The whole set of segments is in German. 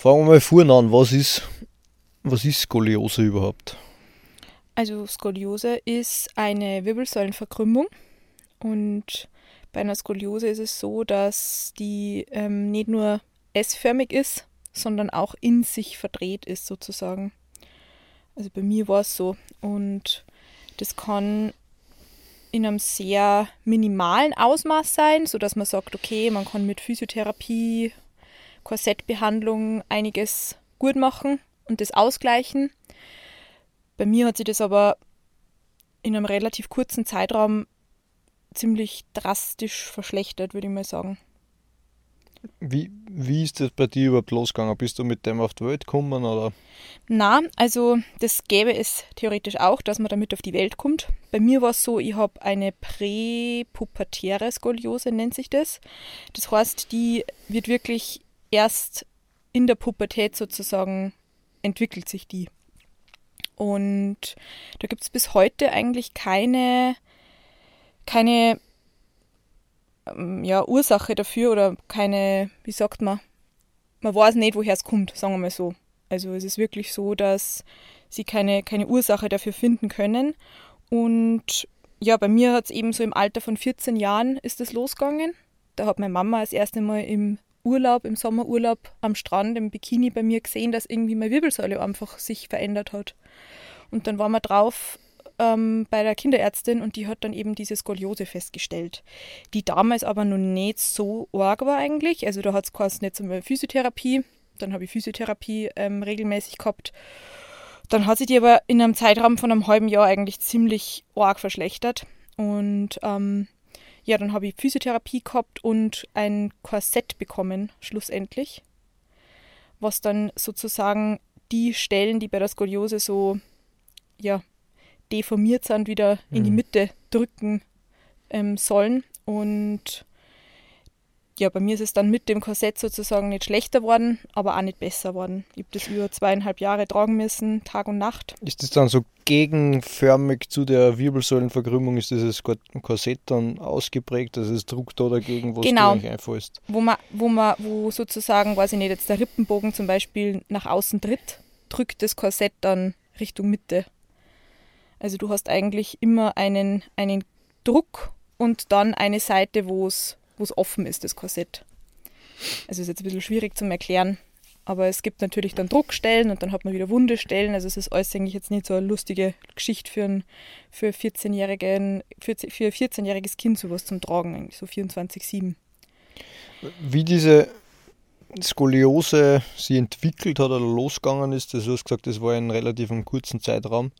Fangen wir mal vorne an. Was ist, was ist Skoliose überhaupt? Also Skoliose ist eine Wirbelsäulenverkrümmung und bei einer Skoliose ist es so, dass die ähm, nicht nur S-förmig ist, sondern auch in sich verdreht ist sozusagen. Also bei mir war es so und das kann in einem sehr minimalen Ausmaß sein, sodass man sagt, okay, man kann mit Physiotherapie, Korsettbehandlung einiges gut machen und das ausgleichen. Bei mir hat sich das aber in einem relativ kurzen Zeitraum ziemlich drastisch verschlechtert, würde ich mal sagen. Wie, wie ist das bei dir überhaupt losgegangen? Bist du mit dem auf die Welt gekommen? Oder? Na, also das gäbe es theoretisch auch, dass man damit auf die Welt kommt. Bei mir war es so, ich habe eine präpubertäre Skoliose, nennt sich das. Das heißt, die wird wirklich erst in der Pubertät sozusagen entwickelt sich die. Und da gibt es bis heute eigentlich keine, keine ähm, ja, Ursache dafür oder keine, wie sagt man, man weiß nicht, woher es kommt, sagen wir mal so. Also es ist wirklich so, dass sie keine, keine Ursache dafür finden können. Und ja, bei mir hat es eben so im Alter von 14 Jahren ist es losgegangen. Da hat meine Mama das erste Mal im Urlaub, im Sommerurlaub am Strand im Bikini bei mir gesehen, dass irgendwie meine Wirbelsäule einfach sich verändert hat. Und dann waren wir drauf ähm, bei der Kinderärztin und die hat dann eben diese Skoliose festgestellt, die damals aber noch nicht so arg war eigentlich. Also da hat es quasi nicht einmal Physiotherapie, dann habe ich Physiotherapie ähm, regelmäßig gehabt. Dann hat sich die aber in einem Zeitraum von einem halben Jahr eigentlich ziemlich arg verschlechtert. Und ähm, ja, dann habe ich Physiotherapie gehabt und ein Korsett bekommen, schlussendlich. Was dann sozusagen die Stellen, die bei der Skoliose so ja, deformiert sind, wieder mhm. in die mhm. Mitte drücken ähm, sollen. Und ja, bei mir ist es dann mit dem Korsett sozusagen nicht schlechter worden, aber auch nicht besser worden. Ich habe das über zweieinhalb Jahre tragen müssen, Tag und Nacht. Ist das dann so gegenförmig zu der Wirbelsäulenverkrümmung? Ist dieses Korsett dann ausgeprägt, dass es druckt da dagegen, was genau. du eigentlich einfallst? Wo man, wo man, wo sozusagen, weiß ich nicht, jetzt der Rippenbogen zum Beispiel nach außen tritt, drückt das Korsett dann Richtung Mitte. Also du hast eigentlich immer einen, einen Druck und dann eine Seite, wo es offen ist, das Korsett. Also ist jetzt ein bisschen schwierig zum Erklären. Aber es gibt natürlich dann Druckstellen und dann hat man wieder Wundestellen. Also es ist alles eigentlich jetzt nicht so eine lustige Geschichte für ein für 14-jährigen, für, für 14-jähriges Kind sowas zum Tragen, eigentlich so 24-7. Wie diese Skoliose sie entwickelt hat oder losgegangen ist, das hast gesagt, das war in relativ kurzen Zeitraum.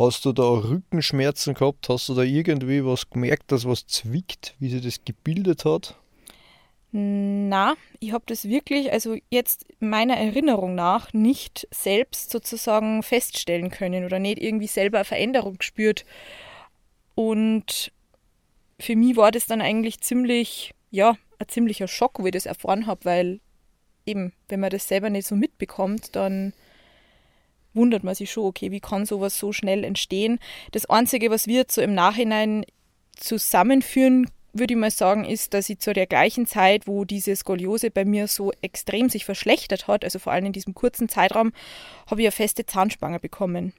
Hast du da Rückenschmerzen gehabt? Hast du da irgendwie was gemerkt, dass was zwickt, wie sich das gebildet hat? Na, ich habe das wirklich, also jetzt meiner Erinnerung nach, nicht selbst sozusagen feststellen können oder nicht irgendwie selber eine Veränderung gespürt. Und für mich war das dann eigentlich ziemlich, ja, ein ziemlicher Schock, wo ich das erfahren habe, weil eben, wenn man das selber nicht so mitbekommt, dann wundert man sich schon, okay, wie kann sowas so schnell entstehen? Das Einzige, was wir jetzt so im Nachhinein zusammenführen, würde ich mal sagen, ist, dass ich zu der gleichen Zeit, wo diese Skoliose bei mir so extrem sich verschlechtert hat, also vor allem in diesem kurzen Zeitraum, habe ich eine feste Zahnspange bekommen.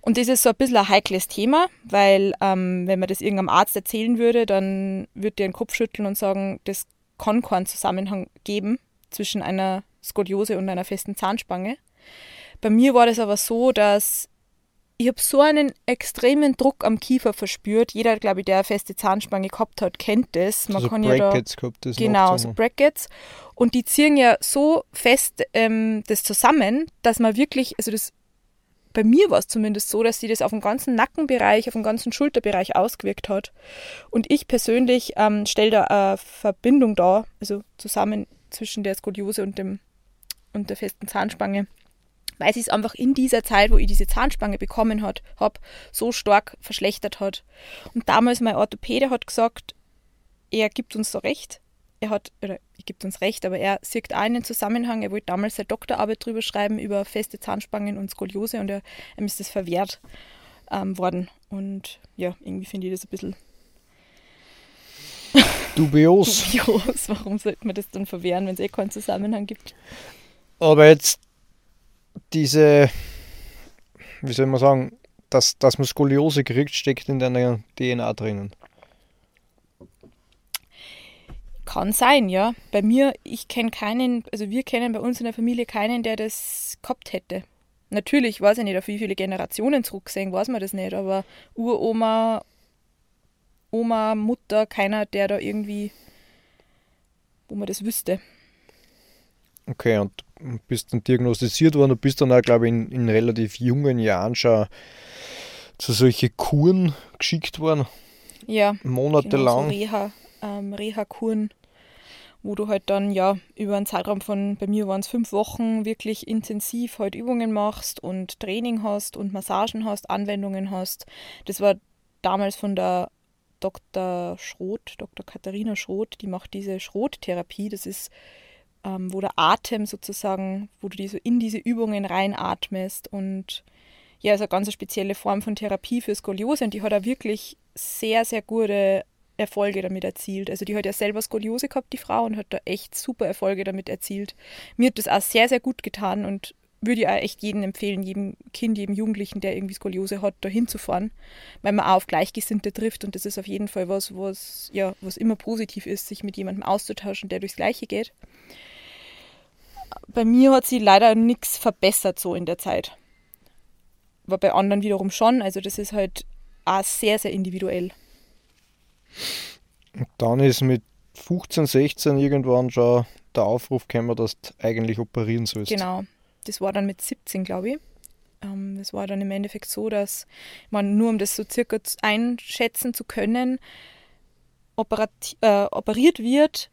Und das ist so ein bisschen ein heikles Thema, weil ähm, wenn man das irgendeinem Arzt erzählen würde, dann würde der den Kopf schütteln und sagen, das kann keinen Zusammenhang geben zwischen einer Skoliose und einer festen Zahnspange. Bei mir war das aber so, dass ich habe so einen extremen Druck am Kiefer verspürt. Jeder, glaube ich, der eine feste Zahnspange gehabt hat, kennt das. Man also kann Brackets ja da, gehabt, das Genau, so Brackets. Und die ziehen ja so fest ähm, das zusammen, dass man wirklich, also das bei mir war es zumindest so, dass sie das auf den ganzen Nackenbereich, auf den ganzen Schulterbereich ausgewirkt hat. Und ich persönlich ähm, stelle da eine Verbindung da, also zusammen zwischen der Skoliose und, dem, und der festen Zahnspange weil sie es einfach in dieser Zeit, wo ich diese Zahnspange bekommen habe, so stark verschlechtert hat. Und damals mein Orthopäde hat gesagt, er gibt uns so recht. Er hat, oder er gibt uns recht, aber er sieht auch einen Zusammenhang. Er wollte damals seine Doktorarbeit drüber schreiben, über feste Zahnspangen und Skoliose und er, ihm ist das verwehrt ähm, worden. Und ja, irgendwie finde ich das ein bisschen dubios. dubios. Warum sollte man das dann verwehren, wenn es eh keinen Zusammenhang gibt? Aber jetzt diese, wie soll man sagen, dass, dass man Skoliose kriegt, steckt in deiner DNA drinnen. Kann sein, ja. Bei mir, ich kenne keinen, also wir kennen bei uns in der Familie keinen, der das gehabt hätte. Natürlich, weiß ich nicht, auf wie viele Generationen zurücksehen, weiß man das nicht, aber Uroma, Oma, Mutter, keiner, der da irgendwie, wo man das wüsste. Okay, und bist dann diagnostiziert worden und bist dann auch, glaube ich, in, in relativ jungen Jahren schon zu solchen Kuren geschickt worden. Ja. Monatelang. Genau, so Reha, ähm, Reha-Kuren, wo du halt dann ja über einen Zeitraum von, bei mir waren es fünf Wochen, wirklich intensiv halt Übungen machst und Training hast und Massagen hast, Anwendungen hast. Das war damals von der Dr. Schroth, Dr. Katharina Schroth, die macht diese Schroth-Therapie. Das ist ähm, wo der Atem sozusagen, wo du die so in diese Übungen reinatmest und ja, ist eine ganz spezielle Form von Therapie für Skoliose und die hat auch wirklich sehr, sehr gute Erfolge damit erzielt. Also die hat ja selber Skoliose gehabt, die Frau, und hat da echt super Erfolge damit erzielt. Mir hat das auch sehr, sehr gut getan und würde auch echt jedem empfehlen, jedem Kind, jedem Jugendlichen, der irgendwie Skoliose hat, da hinzufahren, weil man auch auf Gleichgesinnte trifft und das ist auf jeden Fall was, was, ja, was immer positiv ist, sich mit jemandem auszutauschen, der durchs Gleiche geht bei mir hat sich leider nichts verbessert so in der Zeit. Aber bei anderen wiederum schon. Also das ist halt auch sehr, sehr individuell. Und dann ist mit 15, 16 irgendwann schon der Aufruf gekommen, dass du eigentlich operieren sollst. Genau. Das war dann mit 17, glaube ich. Ähm, das war dann im Endeffekt so, dass man nur um das so circa einschätzen zu können, operat, äh, operiert wird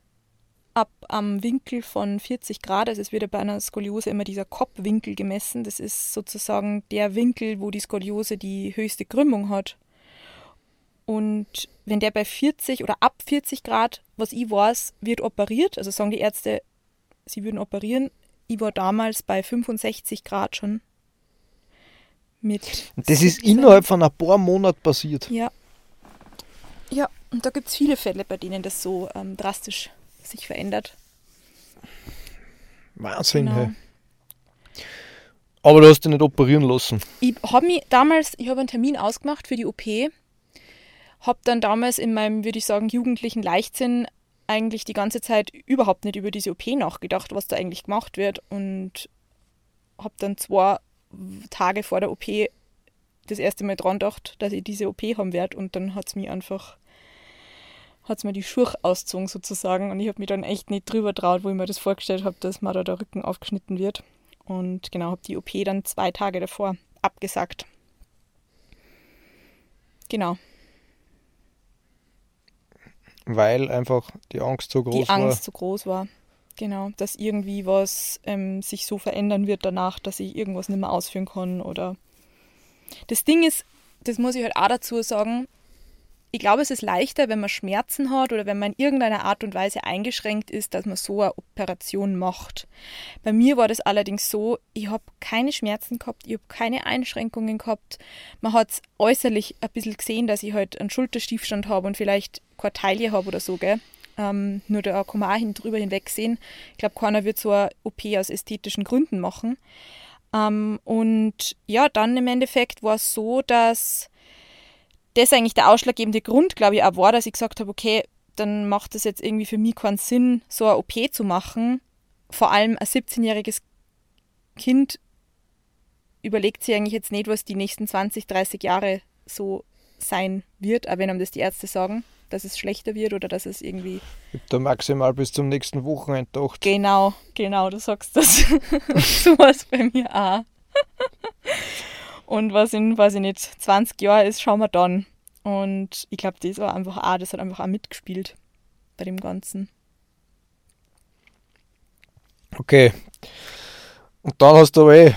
ab am Winkel von 40 Grad. Also es wird ja bei einer Skoliose immer dieser Kopfwinkel gemessen. Das ist sozusagen der Winkel, wo die Skoliose die höchste Krümmung hat. Und wenn der bei 40 oder ab 40 Grad, was ich weiß, wird operiert, also sagen die Ärzte, sie würden operieren. Ich war damals bei 65 Grad schon. Mit das 17. ist innerhalb von ein paar Monaten passiert. Ja. Ja, und da gibt es viele Fälle, bei denen das so ähm, drastisch sich verändert. Wahnsinn, genau. hey. Aber du hast dich nicht operieren lassen. Ich habe mich damals, ich habe einen Termin ausgemacht für die OP, habe dann damals in meinem, würde ich sagen, jugendlichen Leichtsinn eigentlich die ganze Zeit überhaupt nicht über diese OP nachgedacht, was da eigentlich gemacht wird und habe dann zwei Tage vor der OP das erste Mal dran gedacht, dass ich diese OP haben werde und dann hat es mich einfach hat es mir die Schuhe ausgezogen sozusagen und ich habe mich dann echt nicht drüber traut, wo ich mir das vorgestellt habe, dass mir da der Rücken aufgeschnitten wird. Und genau, habe die OP dann zwei Tage davor abgesagt. Genau. Weil einfach die Angst so groß war. Die Angst so groß war. Genau, dass irgendwie was ähm, sich so verändern wird danach, dass ich irgendwas nicht mehr ausführen kann oder. Das Ding ist, das muss ich halt auch dazu sagen, ich glaube, es ist leichter, wenn man Schmerzen hat oder wenn man in irgendeiner Art und Weise eingeschränkt ist, dass man so eine Operation macht. Bei mir war das allerdings so, ich habe keine Schmerzen gehabt, ich habe keine Einschränkungen gehabt. Man hat es äußerlich ein bisschen gesehen, dass ich halt einen Schulterstiefstand habe und vielleicht keine Taille habe oder so, gell? Ähm, nur da kann man auch hin, drüber hinwegsehen. Ich glaube, keiner wird so eine OP aus ästhetischen Gründen machen. Ähm, und ja, dann im Endeffekt war es so, dass das eigentlich der ausschlaggebende Grund, glaube ich, auch war, dass ich gesagt habe, okay, dann macht es jetzt irgendwie für mich keinen Sinn, so eine OP zu machen. Vor allem ein 17-jähriges Kind überlegt sich eigentlich jetzt nicht, was die nächsten 20, 30 Jahre so sein wird, aber wenn einem das die Ärzte sagen, dass es schlechter wird oder dass es irgendwie. Da maximal bis zum nächsten Wochenende gedacht. Genau, genau, du sagst das. so was bei mir auch. Und was in, weiß ich nicht, 20 Jahren ist, schauen wir dann. Und ich glaube, das war einfach auch, das hat einfach auch mitgespielt bei dem Ganzen. Okay. Und dann hast du aber eh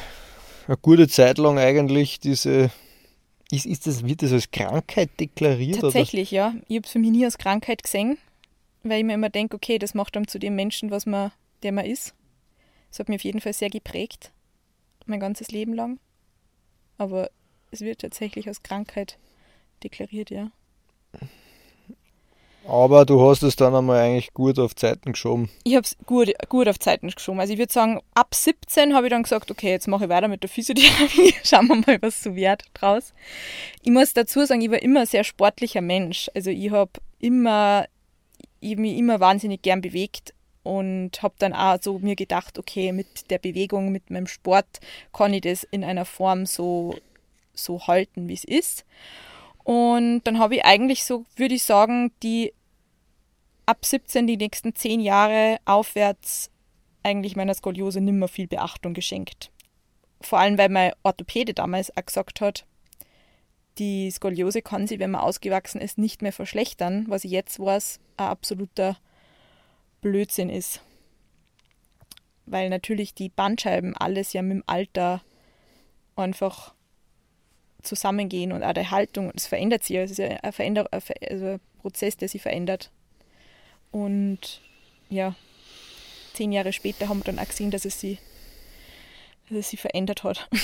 eine gute Zeit lang eigentlich diese. Ist, ist das, wird das als Krankheit deklariert? Tatsächlich, oder? ja. Ich habe es für mich nie als Krankheit gesehen, weil ich mir immer denke, okay, das macht dann zu dem Menschen, was man, der man ist. Das hat mich auf jeden Fall sehr geprägt, mein ganzes Leben lang. Aber es wird tatsächlich als Krankheit deklariert, ja. Aber du hast es dann einmal eigentlich gut auf Zeiten geschoben. Ich habe es gut, gut auf Zeiten geschoben. Also ich würde sagen, ab 17 habe ich dann gesagt, okay, jetzt mache ich weiter mit der Physiotherapie. Schauen wir mal, was so wird draus. Ich muss dazu sagen, ich war immer ein sehr sportlicher Mensch. Also ich habe immer, ich mich immer wahnsinnig gern bewegt und habe dann auch so mir gedacht, okay, mit der Bewegung, mit meinem Sport kann ich das in einer Form so, so halten, wie es ist. Und dann habe ich eigentlich so, würde ich sagen, die ab 17 die nächsten 10 Jahre aufwärts eigentlich meiner Skoliose nimmer viel Beachtung geschenkt. Vor allem, weil mein Orthopäde damals auch gesagt hat, die Skoliose kann sich, wenn man ausgewachsen ist, nicht mehr verschlechtern, was ich jetzt weiß, ein absoluter Blödsinn ist. Weil natürlich die Bandscheiben alles ja mit dem Alter einfach zusammengehen und auch die Haltung, es verändert sich. Es ist ja ein, Veränder also ein Prozess, der sich verändert. Und ja, zehn Jahre später haben wir dann auch gesehen, dass es sie, dass es sie verändert hat.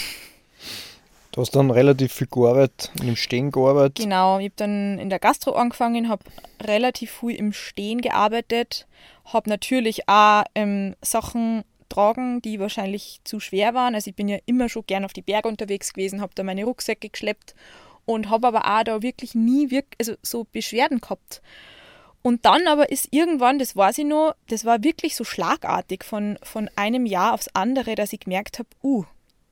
Du hast dann relativ viel gearbeitet, im Stehen gearbeitet. Genau, ich habe dann in der Gastro angefangen, habe relativ viel im Stehen gearbeitet, habe natürlich auch ähm, Sachen tragen, die wahrscheinlich zu schwer waren. Also ich bin ja immer schon gern auf die Berge unterwegs gewesen, habe da meine Rucksäcke geschleppt und habe aber auch da wirklich nie wirk also so Beschwerden gehabt. Und dann aber ist irgendwann, das weiß ich noch, das war wirklich so schlagartig von, von einem Jahr aufs andere, dass ich gemerkt habe, uh,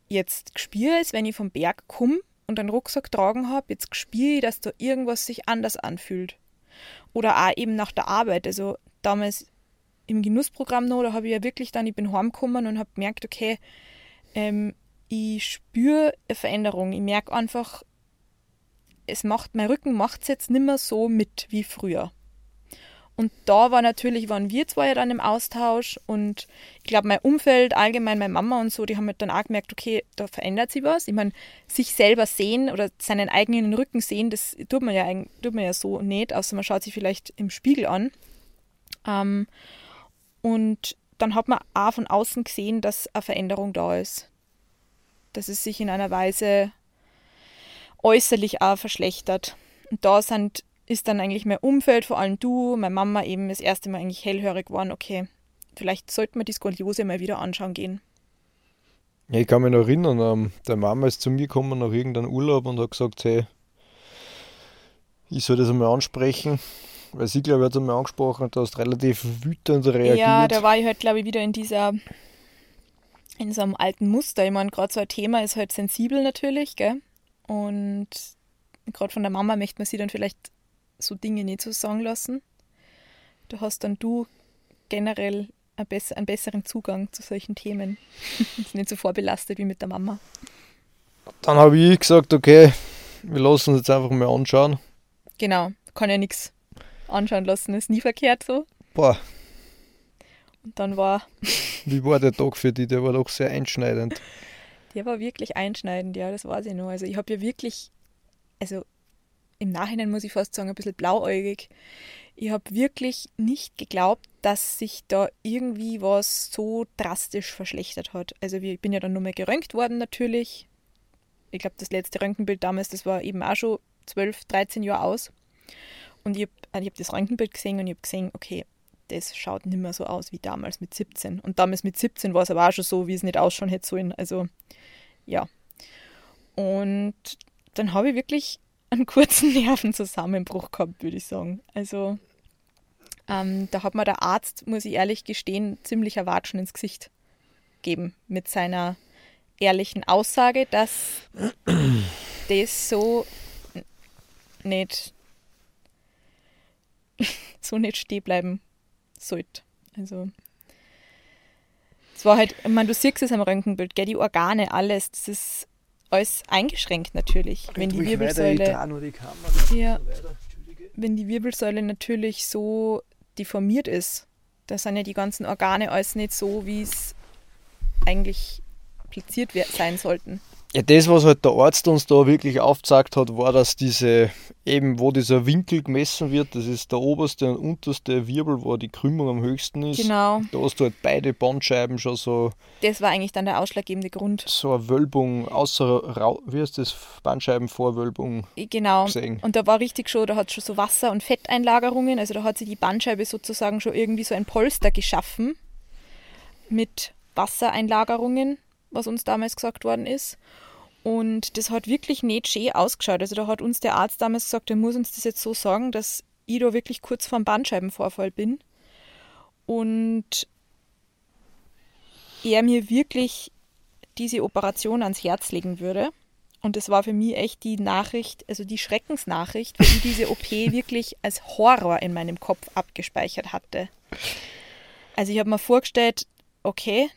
jetzt spüre ich es, wenn ich vom Berg komme und einen Rucksack tragen habe, jetzt spüre ich, dass da irgendwas sich anders anfühlt. Oder auch eben nach der Arbeit. Also damals im Genussprogramm noch, da habe ich ja wirklich dann, ich bin heimgekommen und habe gemerkt, okay, ähm, ich spüre eine Veränderung. Ich merke einfach, es macht, mein Rücken macht es jetzt nicht mehr so mit wie früher. Und da war natürlich, waren wir zwei ja dann im Austausch und ich glaube, mein Umfeld, allgemein meine Mama und so, die haben halt dann auch gemerkt, okay, da verändert sich was. Ich meine, sich selber sehen oder seinen eigenen Rücken sehen, das tut man ja, tut man ja so nicht, außer man schaut sich vielleicht im Spiegel an. Ähm, und dann hat man auch von außen gesehen, dass eine Veränderung da ist. Dass es sich in einer Weise äußerlich auch verschlechtert. Und da sind ist dann eigentlich mein Umfeld, vor allem du, meine Mama eben das erste Mal eigentlich hellhörig geworden, okay, vielleicht sollten wir die Skoliose mal wieder anschauen gehen. Ja, ich kann mich noch erinnern, ähm, der Mama ist zu mir gekommen nach irgendeinem Urlaub und hat gesagt, hey, ich soll das einmal ansprechen. Weil sie, glaube ich, hat es einmal angesprochen du hast relativ wütend reagiert. Ja, da war ich halt, glaube ich, wieder in dieser, in so einem alten Muster. Ich meine, gerade so ein Thema ist halt sensibel natürlich, gell? Und gerade von der Mama möchte man sie dann vielleicht so Dinge nicht so sagen lassen. Du hast dann du generell einen besseren Zugang zu solchen Themen. ist nicht so vorbelastet wie mit der Mama. Dann habe ich gesagt, okay, wir lassen uns jetzt einfach mal anschauen. Genau, kann ja nichts anschauen lassen, ist nie verkehrt so. Boah. Und dann war. Wie war der Tag für dich? Der war doch sehr einschneidend. Der war wirklich einschneidend, ja, das weiß ich noch. Also ich habe ja wirklich, also im Nachhinein muss ich fast sagen, ein bisschen blauäugig. Ich habe wirklich nicht geglaubt, dass sich da irgendwie was so drastisch verschlechtert hat. Also ich bin ja dann nur mal geröntgt worden natürlich. Ich glaube, das letzte Röntgenbild damals, das war eben auch schon 12, 13 Jahre aus. Und ich habe also hab das Röntgenbild gesehen und ich habe gesehen, okay, das schaut nicht mehr so aus wie damals mit 17. Und damals mit 17 war es aber auch schon so, wie es nicht ausschauen hätte sollen. Also ja. Und dann habe ich wirklich einen kurzen Nervenzusammenbruch gehabt, würde ich sagen. Also ähm, da hat mir der Arzt, muss ich ehrlich gestehen, ziemlich Erwatschen ins Gesicht gegeben mit seiner ehrlichen Aussage, dass das so nicht so nicht stehen bleiben sollte. Also es war halt, ich meine, du siehst es am Röntgenbild, gell, die Organe, alles, das ist alles eingeschränkt natürlich. Wenn die Wirbelsäule. Die ja, wenn die Wirbelsäule natürlich so deformiert ist, da sind ja die ganzen Organe alles nicht so, wie es eigentlich platziert sein sollten. Ja, das, was halt der Arzt uns da wirklich aufgezeigt hat, war, dass diese, eben wo dieser Winkel gemessen wird, das ist der oberste und unterste Wirbel, wo die Krümmung am höchsten ist. Genau. Da hast du halt beide Bandscheiben schon so, Das war eigentlich dann der ausschlaggebende Grund. so eine Wölbung, außer, wie heißt das, Bandscheibenvorwölbung Genau. gesehen. Und da war richtig schon, da hat schon so Wasser- und Fetteinlagerungen, also da hat sich die Bandscheibe sozusagen schon irgendwie so ein Polster geschaffen mit Wassereinlagerungen, was uns damals gesagt worden ist. Und das hat wirklich nicht schön ausgeschaut. Also da hat uns der Arzt damals gesagt, er muss uns das jetzt so sagen, dass ich da wirklich kurz vor dem Bandscheibenvorfall bin. Und er mir wirklich diese Operation ans Herz legen würde. Und das war für mich echt die Nachricht, also die Schreckensnachricht, weil ich diese OP wirklich als Horror in meinem Kopf abgespeichert hatte. Also ich habe mir vorgestellt, okay,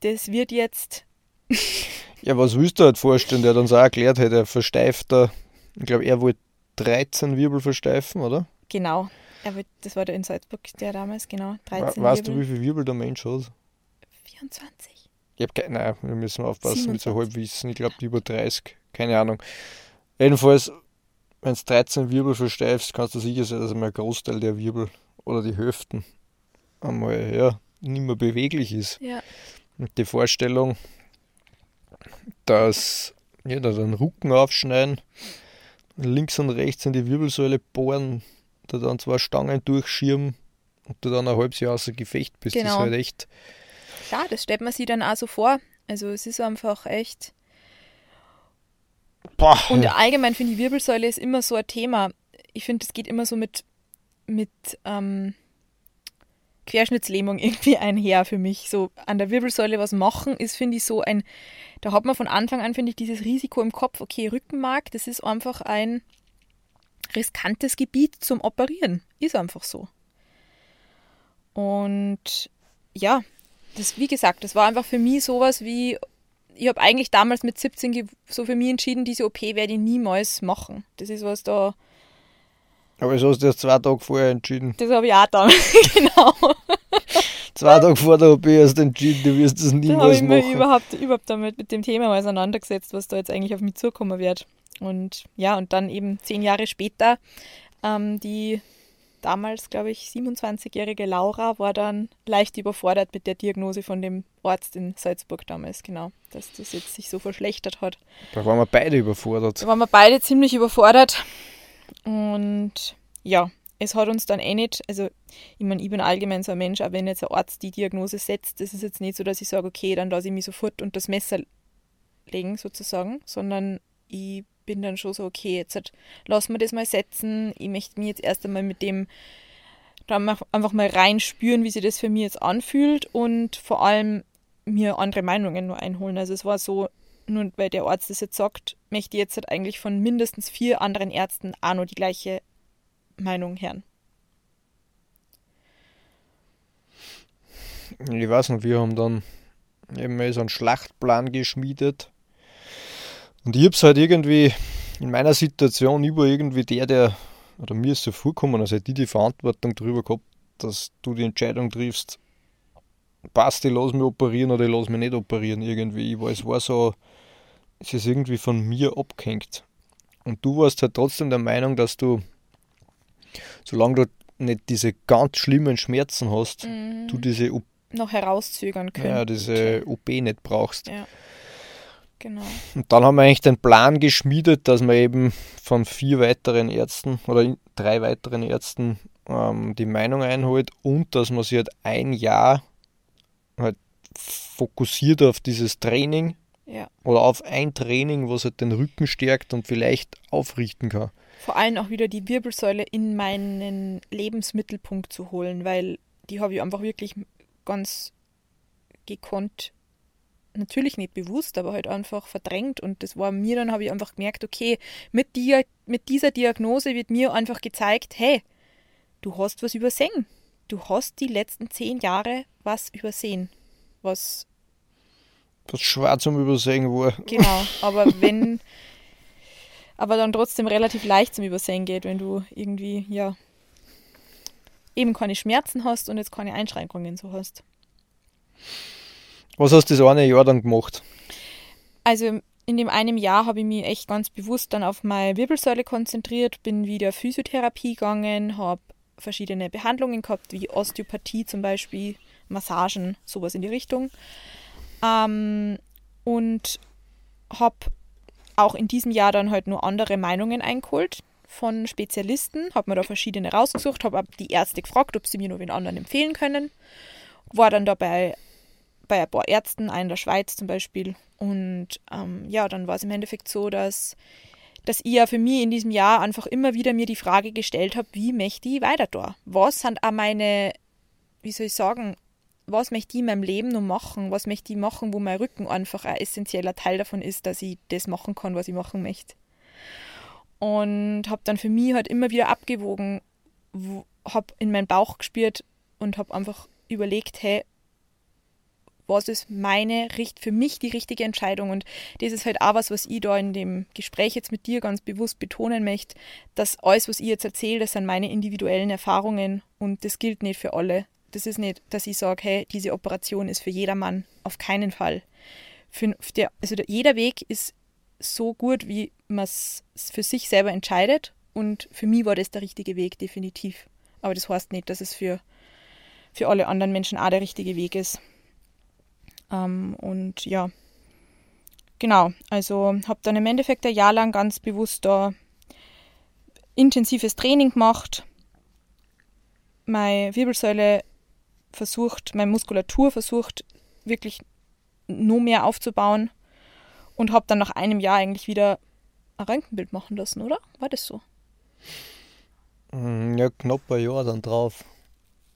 das wird jetzt, Ja, was willst du halt vorstellen? Der hat uns auch erklärt hat, er versteift da, ich glaube, er wollte 13 Wirbel versteifen, oder? genau, er wird, das war der in Salzburg, der damals, genau, 13 weißt du, Wirbel. wie viel Wirbel der Mensch hat? 24. Ich habe keine, nein, wir müssen aufpassen mit so 27. Halbwissen. Ich glaube, über 30, keine Ahnung. Jedenfalls, wenn du 13 Wirbel versteifst, kannst du sicher sein, dass einmal ein Großteil der Wirbel oder die Hüften einmal ja, nicht mehr beweglich ist. Ja, Und die Vorstellung, dass ja, da den Rücken aufschneiden, links und rechts in die Wirbelsäule bohren, da dann zwei Stangen durchschirmen und du dann ein halbes Jahr außer Gefecht bist, das ist Genau. halt echt. klar, das stellt man sich dann auch so vor. Also es ist einfach echt. Boah, Und allgemein finde ich, Wirbelsäule ist immer so ein Thema. Ich finde, es geht immer so mit, mit ähm, Querschnittslähmung irgendwie einher für mich. So an der Wirbelsäule was machen ist, finde ich, so ein, da hat man von Anfang an, finde ich, dieses Risiko im Kopf, okay, Rückenmark, das ist einfach ein riskantes Gebiet zum Operieren. Ist einfach so. Und ja, das, wie gesagt, das war einfach für mich sowas wie, ich habe eigentlich damals mit 17 ge- so für mich entschieden, diese OP werde ich niemals machen. Das ist was da, Aber so hast du erst zwei Tage vorher entschieden. das habe ich auch damals, genau. Zwei Tage vor der OP hast du entschieden, du wirst das Da habe niemals ich mich machen. überhaupt, überhaupt damit mit dem Thema mal auseinandergesetzt, was da jetzt eigentlich auf mich zukommen wird. Und ja, und dann eben zehn Jahre später, ähm, die damals, glaube ich, 27-jährige Laura war dann leicht überfordert mit der Diagnose von dem Arzt in Salzburg damals, genau, dass das jetzt sich so verschlechtert hat. Da waren wir beide überfordert. Da waren wir beide ziemlich überfordert. Und ja, es hat uns dann eh nicht, also ich meine, ich bin allgemein so ein Mensch, auch wenn jetzt ein Arzt die Diagnose setzt, das ist jetzt nicht so, dass ich sage, okay, dann lasse ich mich sofort unter das Messer legen, sozusagen, sondern ich bin dann schon so, okay, jetzt halt, lass mir das mal setzen. Ich möchte mich jetzt erst einmal mit dem dann einfach mal reinspüren, wie sich das für mich jetzt anfühlt und vor allem mir andere Meinungen nur einholen. Also es war so, nur weil der Arzt das jetzt sagt, möchte ich jetzt halt eigentlich von mindestens vier anderen Ärzten auch nur die gleiche Meinung hören. Ich weiß nicht, wir haben dann eben mal so einen Schlachtplan geschmiedet. Und ich hab's halt irgendwie in meiner Situation über irgendwie der, der, oder mir ist so vorgekommen, als hätte ich die Verantwortung darüber gehabt, dass du die Entscheidung triffst, passt, ich lass mich operieren oder ich lass mich nicht operieren irgendwie. Ich war, es war so, es ist irgendwie von mir abgehängt. Und du warst halt trotzdem der Meinung, dass du, solange du nicht diese ganz schlimmen Schmerzen hast, du diese OP Noch herauszögern können. ja, diese OP nicht brauchst. Ja. Genau. Und dann haben wir eigentlich den Plan geschmiedet, dass man eben von vier weiteren Ärzten oder drei weiteren Ärzten ähm, die Meinung einholt und dass man sich halt ein Jahr halt fokussiert auf dieses Training Ja. oder auf ein Training, was halt den Rücken stärkt und vielleicht aufrichten kann. Vor allem auch wieder die Wirbelsäule in meinen Lebensmittelpunkt zu holen, weil die habe ich einfach wirklich ganz gekonnt, natürlich nicht bewusst, aber halt einfach verdrängt. Und das war mir dann, habe ich einfach gemerkt, okay, mit, dir, mit dieser Diagnose wird mir einfach gezeigt, hey, du hast was übersehen. Du hast die letzten zehn Jahre was übersehen. Was Was schwer zum Übersehen war. Genau, aber wenn, aber dann trotzdem relativ leicht zum Übersehen geht, wenn du irgendwie, ja, eben keine Schmerzen hast und jetzt keine Einschränkungen so hast. Was hast du das eine Jahr dann gemacht? also in dem einen Jahr habe ich mich echt ganz bewusst dann auf meine Wirbelsäule konzentriert, bin wieder Physiotherapie gegangen, habe verschiedene Behandlungen gehabt, wie Osteopathie zum Beispiel, Massagen, sowas in die Richtung. Ähm, und habe auch in diesem Jahr dann halt nur andere Meinungen eingeholt von Spezialisten, habe mir da verschiedene rausgesucht, habe die Ärzte gefragt, ob sie mir nur den anderen empfehlen können. War dann dabei bei ein paar Ärzten, einen in der Schweiz zum Beispiel. Und ähm, ja, dann war es im Endeffekt so, dass, dass ich ja für mich in diesem Jahr einfach immer wieder mir die Frage gestellt habe, wie möchte ich weiter da? Was sind auch meine, wie soll ich sagen, was möchte ich in meinem Leben noch machen? Was möchte ich machen, wo mein Rücken einfach ein essentieller Teil davon ist, dass ich das machen kann, was ich machen möchte? Und habe dann für mich halt immer wieder abgewogen, habe in meinen Bauch gespürt und habe einfach überlegt, hey, was ist meine, für mich die richtige Entscheidung. Und das ist halt auch was, was ich da in dem Gespräch jetzt mit dir ganz bewusst betonen möchte, dass alles, was ich jetzt erzähle, das sind meine individuellen Erfahrungen und das gilt nicht für alle. Das ist nicht, dass ich sage, hey, diese Operation ist für jedermann. Auf keinen Fall. Für der, also der, jeder Weg ist so gut, wie man es für sich selber entscheidet. Und für mich war das der richtige Weg, definitiv. Aber das heißt nicht, dass es für, für alle anderen Menschen auch der richtige Weg ist. Ähm, und ja, genau, also habe dann im Endeffekt ein Jahr lang ganz bewusst da intensives Training gemacht, meine Wirbelsäule versucht, meine Muskulatur versucht, wirklich nur mehr aufzubauen und habe dann nach einem Jahr eigentlich wieder ein Röntgenbild machen lassen, oder? War das so? Mm, ja, knapp ein Jahr dann drauf.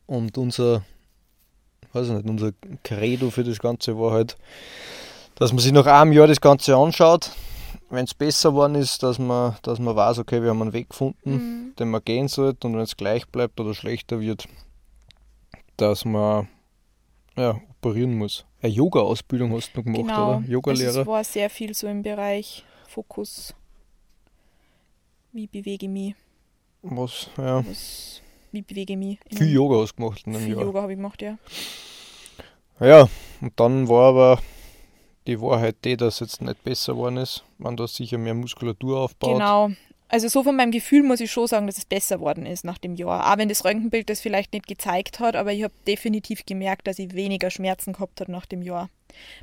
Und unser weiß ich nicht, unser Credo für das Ganze war halt, dass man sich nach einem Jahr das Ganze anschaut, wenn es besser geworden ist, dass man, dass man weiß, okay, wir haben einen Weg gefunden, mhm. den man gehen sollte und wenn es gleich bleibt oder schlechter wird, dass man ja, operieren muss. Eine Yoga-Ausbildung hast du noch gemacht, genau. oder? Yogalehrer. Also es war sehr viel so im Bereich Fokus. Wie bewege ich mich? Was, ja. Was wie bewege ich mich. Viel Yoga hast du gemacht in einem viel Jahr. Yoga habe ich gemacht, ja. Ja, und dann war aber die Wahrheit die, dass es jetzt nicht besser geworden ist. Man da sicher mehr Muskulatur aufbaut. Genau. Also so von meinem Gefühl muss ich schon sagen, dass es besser geworden ist nach dem Jahr. Auch wenn das Röntgenbild das vielleicht nicht gezeigt hat, aber ich habe definitiv gemerkt, dass ich weniger Schmerzen gehabt habe nach dem Jahr.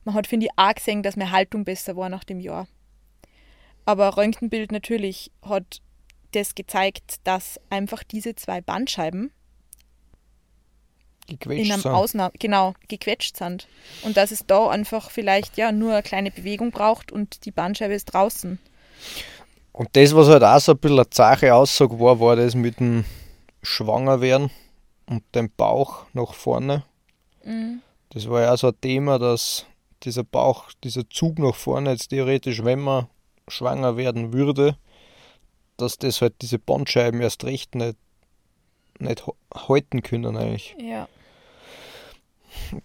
Man hat, finde ich, auch gesehen, dass meine Haltung besser war nach dem Jahr. Aber Röntgenbild natürlich hat das gezeigt, dass einfach diese zwei Bandscheiben gequetscht in einem Ausnahme, genau, gequetscht sind. Und dass es da einfach vielleicht ja nur eine kleine Bewegung braucht und die Bandscheibe ist draußen. Und das, was halt auch so ein bisschen eine Sache Aussage war, war das mit dem Schwangerwerden und dem Bauch nach vorne. Mhm. Das war ja auch so ein Thema, dass dieser Bauch, dieser Zug nach vorne jetzt theoretisch, wenn man schwanger werden würde, dass das halt diese Bandscheiben erst recht nicht, nicht halten können eigentlich. Ja.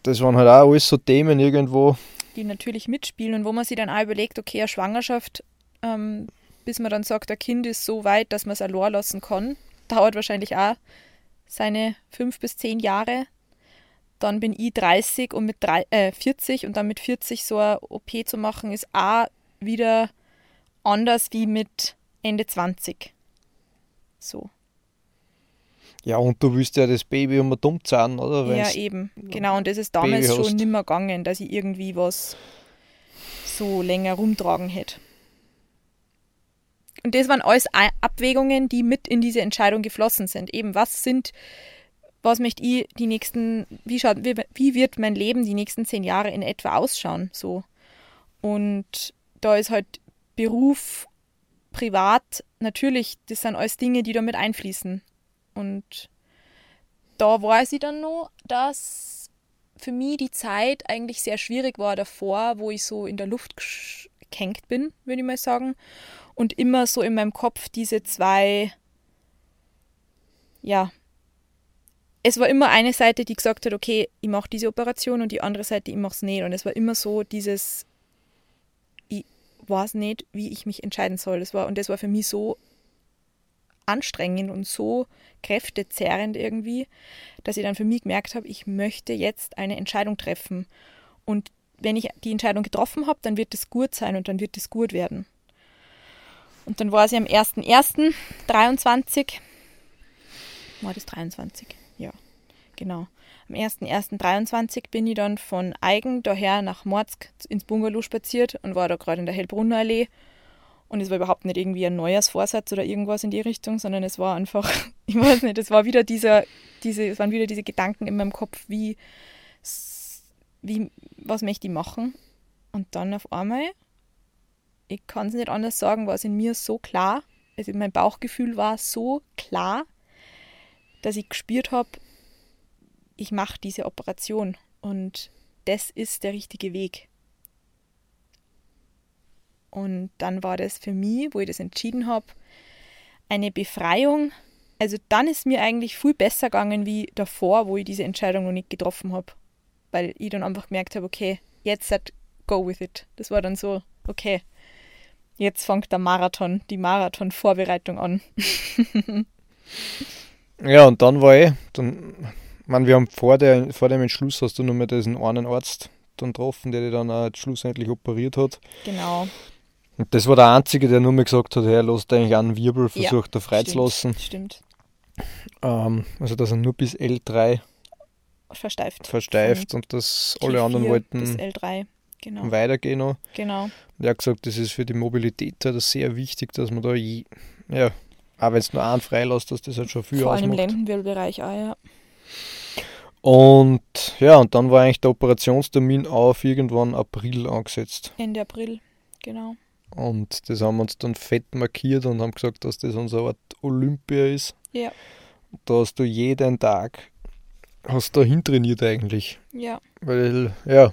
Das waren halt auch alles so Themen irgendwo. Die natürlich mitspielen und wo man sich dann auch überlegt, okay, eine Schwangerschaft, ähm, bis man dann sagt, der Kind ist so weit, dass man es allein lassen kann, dauert wahrscheinlich auch seine fünf bis zehn Jahre. Dann bin ich 30 und mit drei, äh, 40 und dann mit 40 so eine OP zu machen, ist auch wieder anders wie mit Ende 20. So. Ja, und du willst ja das Baby immer dumm zahlen, oder? Wenn's ja, eben. Genau, und das ist damals Baby schon nimmer gegangen, dass ich irgendwie was so länger rumtragen hätte. Und das waren alles Abwägungen, die mit in diese Entscheidung geflossen sind. Eben, was sind, was möchte ich die nächsten, wie, schaut, wie, wie wird mein Leben die nächsten zehn Jahre in etwa ausschauen? So. Und da ist halt Beruf privat, natürlich, das sind alles Dinge, die da mit einfließen. Und da weiß ich dann noch, dass für mich die Zeit eigentlich sehr schwierig war davor, wo ich so in der Luft gehängt bin, würde ich mal sagen. Und immer so in meinem Kopf diese zwei, ja, es war immer eine Seite, die gesagt hat, okay, ich mache diese Operation und die andere Seite, ich mache es nicht. Und es war immer so dieses, weiß nicht, wie ich mich entscheiden soll. Das war, und das war für mich so anstrengend und so kräftezerrend irgendwie, dass ich dann für mich gemerkt habe, ich möchte jetzt eine Entscheidung treffen. Und wenn ich die Entscheidung getroffen habe, dann wird es gut sein und dann wird es gut werden. Und dann war sie am 1.1.23. War das 23? Ja, genau. Am 1.1.23 bin ich dann von Eigen daher nach Morzk ins Bungalow spaziert und war da gerade in der Hellbrunner Allee. Und es war überhaupt nicht irgendwie ein Neujahrsvorsatz oder irgendwas in die Richtung, sondern es war einfach, ich weiß nicht, es war wieder dieser, diese, es waren wieder diese Gedanken in meinem Kopf, wie, wie, was möchte ich machen? Und dann auf einmal, ich kann es nicht anders sagen, war es in mir so klar, also mein Bauchgefühl war so klar, dass ich gespürt habe, ich mache diese Operation und das ist der richtige Weg. Und dann war das für mich, wo ich das entschieden habe, eine Befreiung. Also dann ist mir eigentlich viel besser gegangen wie davor, wo ich diese Entscheidung noch nicht getroffen habe. Weil ich dann einfach gemerkt habe, okay, jetzt go with it. Das war dann so, okay, jetzt fängt der Marathon, die Marathon-Vorbereitung an. ja, und dann war eh, dann, man, wir haben vor, der, vor dem Entschluss hast du nur mal diesen einen Arzt dann getroffen, der dich dann auch schlussendlich operiert hat. Genau. Und das war der Einzige, der nur mal gesagt hat, hey, lasst eigentlich einen Wirbel, versucht ja, er freizulassen. Stimmt. Ähm, also dass er nur bis L3 versteift. Versteift und dass alle anderen wollten bis L3. Genau. weitergehen noch. Genau. Und er hat gesagt, das ist für die Mobilität halt sehr wichtig, dass man da, je, ja, auch wenn es nur einen freilässt, dass das halt schon viel Vor allem im Lendenwirbelbereich auch, ja. Und ja, und dann war eigentlich der Operationstermin auf irgendwann April angesetzt. Ende April, genau. Und das haben wir uns dann fett markiert und haben gesagt, dass das unsere Art Olympia ist. Ja. Da hast du jeden Tag, hast du hintrainiert eigentlich. Ja. Weil, ja.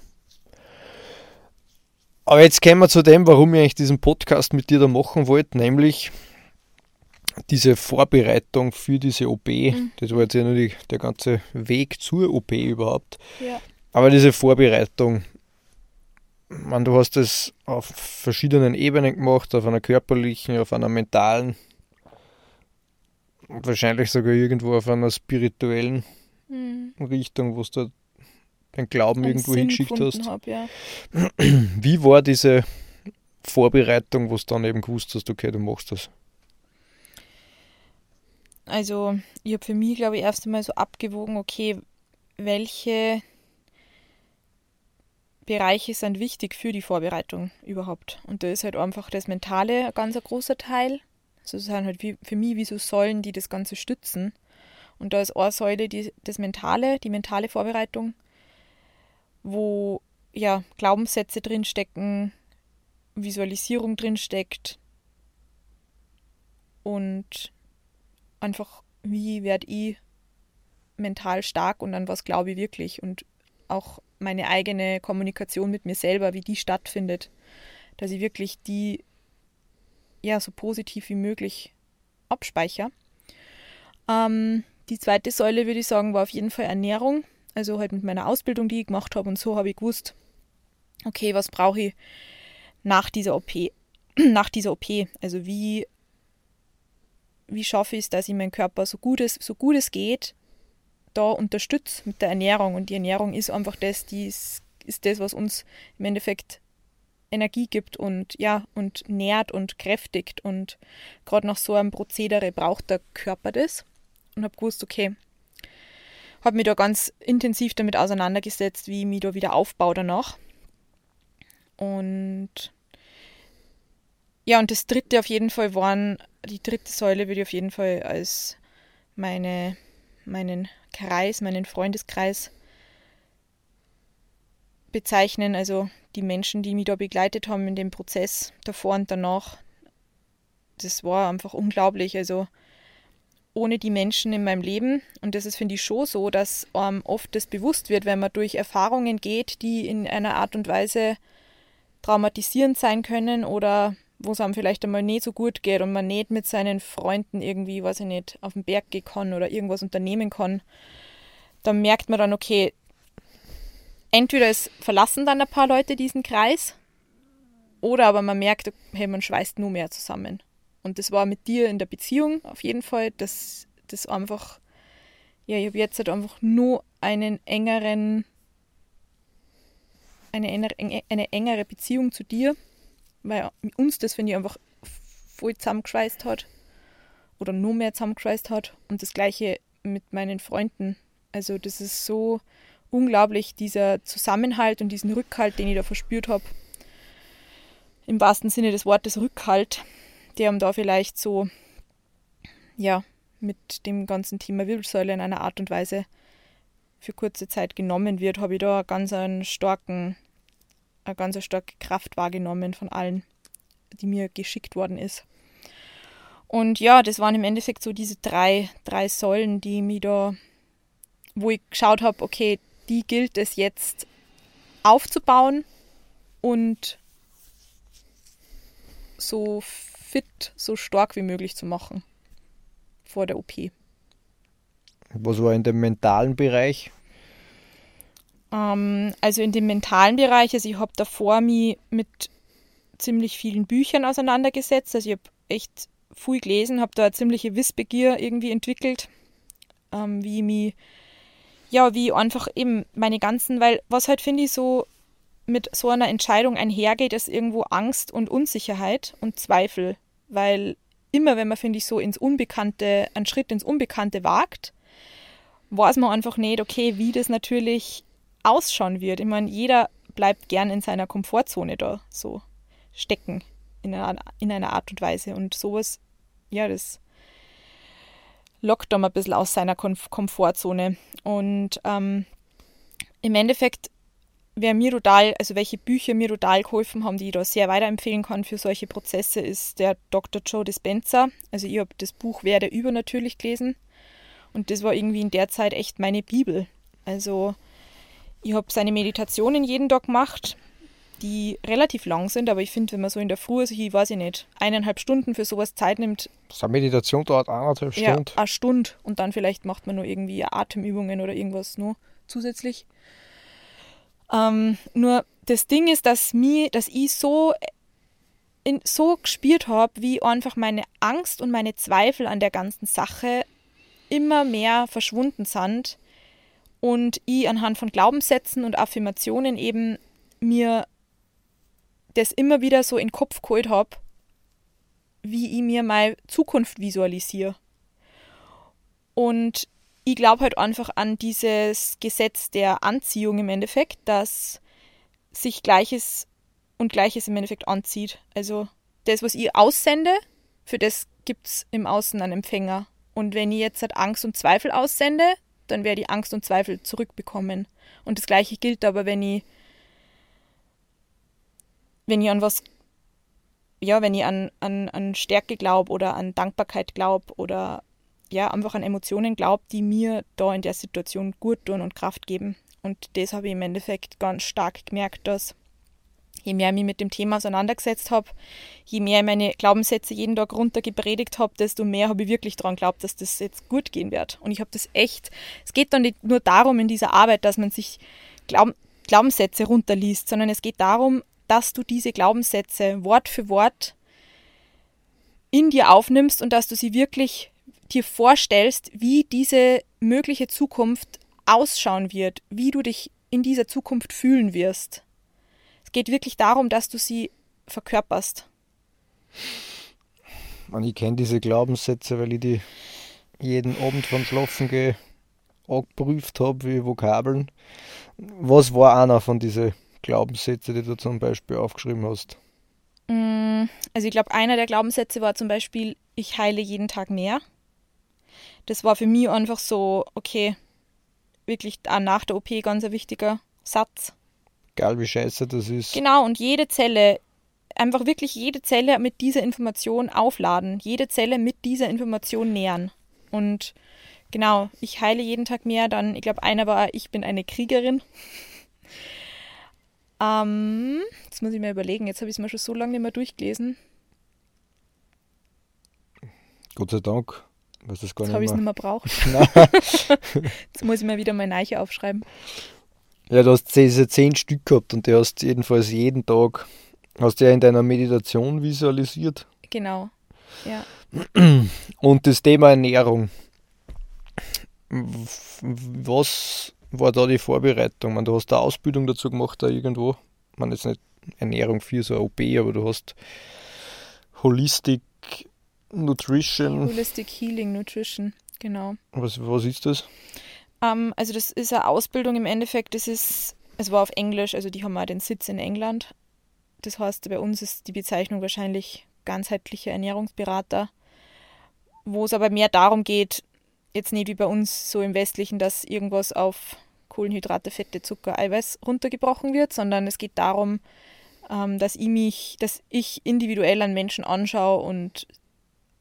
Aber jetzt kommen wir zu dem, warum ich eigentlich diesen Podcast mit dir da machen wollte, nämlich diese Vorbereitung für diese OP. Mhm. Das war jetzt ja nur die, der ganze Weg zur OP überhaupt. Ja. Aber diese Vorbereitung, man, du hast es auf verschiedenen Ebenen gemacht, auf einer körperlichen, auf einer mentalen wahrscheinlich sogar irgendwo auf einer spirituellen mhm. Richtung, wo du den Glauben irgendwo Sinn hingeschickt hast. Hab, ja. Wie war diese Vorbereitung, wo du dann eben gewusst hast, okay, du machst das? Also, ich habe für mich, glaube ich, erst einmal so abgewogen, okay, welche Bereiche sind wichtig für die Vorbereitung überhaupt. Und da ist halt einfach das Mentale ein ganz großer Teil. Also sind halt wie, für mich wie so Säulen, die das Ganze stützen. Und da ist eine Säule die, das Mentale, die mentale Vorbereitung, wo ja Glaubenssätze drinstecken, Visualisierung drinsteckt und einfach, wie werde ich mental stark und an was glaube ich wirklich und auch meine eigene Kommunikation mit mir selber, wie die stattfindet, dass ich wirklich die ja so positiv wie möglich abspeichere. Ähm, die zweite Säule, würde ich sagen, war auf jeden Fall Ernährung. Also halt mit meiner Ausbildung, die ich gemacht habe und so habe ich gewusst, okay, was brauche ich nach dieser OP? nach dieser OP, also wie, wie schaffe ich es, dass ich meinen Körper so gut es, so gut es geht da unterstütze mit der Ernährung. Und die Ernährung ist einfach das, die ist, ist das, was uns im Endeffekt Energie gibt und ja, und nährt und kräftigt. Und gerade nach so einem Prozedere braucht der Körper das. Und habe gewusst, okay, habe mich da ganz intensiv damit auseinandergesetzt, wie ich mich da wieder aufbaue danach. Und ja, und das dritte auf jeden Fall waren, die dritte Säule würde ich auf jeden Fall als meine, meinen Kreis, meinen Freundeskreis bezeichnen. Also die Menschen, die mich da begleitet haben in dem Prozess davor und danach. Das war einfach unglaublich. Also ohne die Menschen in meinem Leben. Und das ist, finde ich, schon so, dass ähm, oft das bewusst wird, wenn man durch Erfahrungen geht, die in einer Art und Weise traumatisierend sein können oder wo es einem vielleicht einmal nicht so gut geht und man nicht mit seinen Freunden irgendwie, weiß ich nicht, auf den Berg gehen kann oder irgendwas unternehmen kann, dann merkt man dann, okay, entweder es verlassen dann ein paar Leute diesen Kreis oder aber man merkt, hey, man schweißt nur mehr zusammen. Und das war mit dir in der Beziehung auf jeden Fall, dass das einfach, ja, ich habe jetzt halt einfach nur einen engeren, eine, eine engere Beziehung zu dir, weil uns das, finde ich, einfach voll zusammengeschweißt hat oder nur mehr zusammengeschweißt hat. Und das gleiche mit meinen Freunden. Also das ist so unglaublich, dieser Zusammenhalt und diesen Rückhalt, den ich da verspürt habe. Im wahrsten Sinne des Wortes Rückhalt, der ihm da vielleicht so, ja, mit dem ganzen Thema Wirbelsäule in einer Art und Weise für kurze Zeit genommen wird, habe ich da ganz einen starken, eine ganz starke Kraft wahrgenommen von allen, die mir geschickt worden ist. Und ja, das waren im Endeffekt so diese drei, drei Säulen, die mir da, wo ich geschaut habe, okay, die gilt es jetzt aufzubauen und so fit, so stark wie möglich zu machen vor der OP. Was war in dem mentalen Bereich? Ähm, also in dem mentalen Bereich, also ich habe davor mich mit ziemlich vielen Büchern auseinandergesetzt. Also ich habe echt viel gelesen, habe da eine ziemliche Wissbegier irgendwie entwickelt, ähm, wie mich, ja, wie einfach eben meine ganzen, weil was halt finde ich so mit so einer Entscheidung einhergeht, ist irgendwo Angst und Unsicherheit und Zweifel, weil immer, wenn man, finde ich, so ins Unbekannte, einen Schritt ins Unbekannte wagt, weiß man einfach nicht, okay, wie das natürlich ausschauen wird. Ich meine, jeder bleibt gern in seiner Komfortzone da so stecken in einer, in einer Art und Weise. Und sowas, ja, das lockt da mal ein bisschen aus seiner Komfortzone. Und ähm, im Endeffekt wer mir total, also welche Bücher mir total geholfen haben, die ich da sehr weiterempfehlen kann für solche Prozesse, ist der Dr. Joe Dispenza. Also ich habe das Buch Werde übernatürlich gelesen und das war irgendwie in der Zeit echt meine Bibel. Also ich habe seine Meditationen jeden Tag gemacht, die relativ lang sind, aber ich finde, wenn man so in der Früh, also ich weiß ich nicht, eineinhalb Stunden für sowas Zeit nimmt. So eine Meditation dauert eineinhalb Stunden. Ja, eine Stunde und dann vielleicht macht man nur irgendwie Atemübungen oder irgendwas nur zusätzlich. Ähm, nur das Ding ist, dass, mir, dass ich so, in, so gespürt habe, wie einfach meine Angst und meine Zweifel an der ganzen Sache immer mehr verschwunden sind und ich anhand von Glaubenssätzen und Affirmationen eben mir das immer wieder so in den Kopf geholt habe, wie ich mir meine Zukunft visualisiere. Und ich glaube halt einfach an dieses Gesetz der Anziehung im Endeffekt, dass sich Gleiches und Gleiches im Endeffekt anzieht. Also das, was ich aussende, für das gibt es im Außen einen Empfänger. Und wenn ich jetzt halt Angst und Zweifel aussende, dann werde ich Angst und Zweifel zurückbekommen. Und das gleiche gilt aber, wenn ich, wenn ich an was, ja, wenn ich an, an, an Stärke glaube oder an Dankbarkeit glaube oder ja, einfach an Emotionen glaube, die mir da in der Situation gut tun und Kraft geben. Und das habe ich im Endeffekt ganz stark gemerkt, dass je mehr ich mich mit dem Thema auseinandergesetzt habe, je mehr ich meine Glaubenssätze jeden Tag runtergepredigt habe, desto mehr habe ich wirklich daran geglaubt, dass das jetzt gut gehen wird. Und ich habe das echt, es geht dann nicht nur darum in dieser Arbeit, dass man sich Glaub, Glaubenssätze runterliest, sondern es geht darum, dass du diese Glaubenssätze Wort für Wort in dir aufnimmst und dass du sie wirklich dir vorstellst, wie diese mögliche Zukunft ausschauen wird, wie du dich in dieser Zukunft fühlen wirst. Es geht wirklich darum, dass du sie verkörperst. Und ich kenne diese Glaubenssätze, weil ich die jeden Abend vom Schlafen gehen angeprüft habe wie Vokabeln. Was war einer von diesen Glaubenssätzen, die du zum Beispiel aufgeschrieben hast? Mm, also ich glaube, einer der Glaubenssätze war zum Beispiel, ich heile jeden Tag mehr das war für mich einfach so, okay, wirklich auch nach der OP ganz ein wichtiger Satz. Egal wie scheiße das ist. Genau, und jede Zelle, einfach wirklich jede Zelle mit dieser Information aufladen, jede Zelle mit dieser Information nähern. Und genau, ich heile jeden Tag mehr. Dann, ich glaube, einer war, ich bin eine Kriegerin. ähm, jetzt muss ich mir überlegen, jetzt habe ich es mir schon so lange nicht mehr durchgelesen. Gott sei Dank. Was das Jetzt habe ich es nicht mehr braucht. Jetzt muss ich mir wieder meine Neiche aufschreiben. Ja, du hast diese zehn Stück gehabt und du hast jedenfalls jeden Tag, hast du ja in deiner Meditation visualisiert. Genau, ja. Und das Thema Ernährung. Was war da die Vorbereitung? Man, du hast eine Ausbildung dazu gemacht, da irgendwo. Man jetzt nicht Ernährung für so eine OP, aber du hast Holistic Nutrition. Holistic Healing Nutrition, genau. Was, was ist das? Ähm, also das ist eine Ausbildung im Endeffekt, das ist, es war auf Englisch, also die haben auch den Sitz in England. Das heißt, bei uns ist die Bezeichnung wahrscheinlich ganzheitlicher Ernährungsberater, wo es aber mehr darum geht, jetzt nicht wie bei uns so im Westlichen, dass irgendwas auf Kohlenhydrate, Fette, Zucker, Eiweiß runtergebrochen wird, sondern es geht darum, ähm, dass ich mich, dass ich individuell einen Menschen anschaue und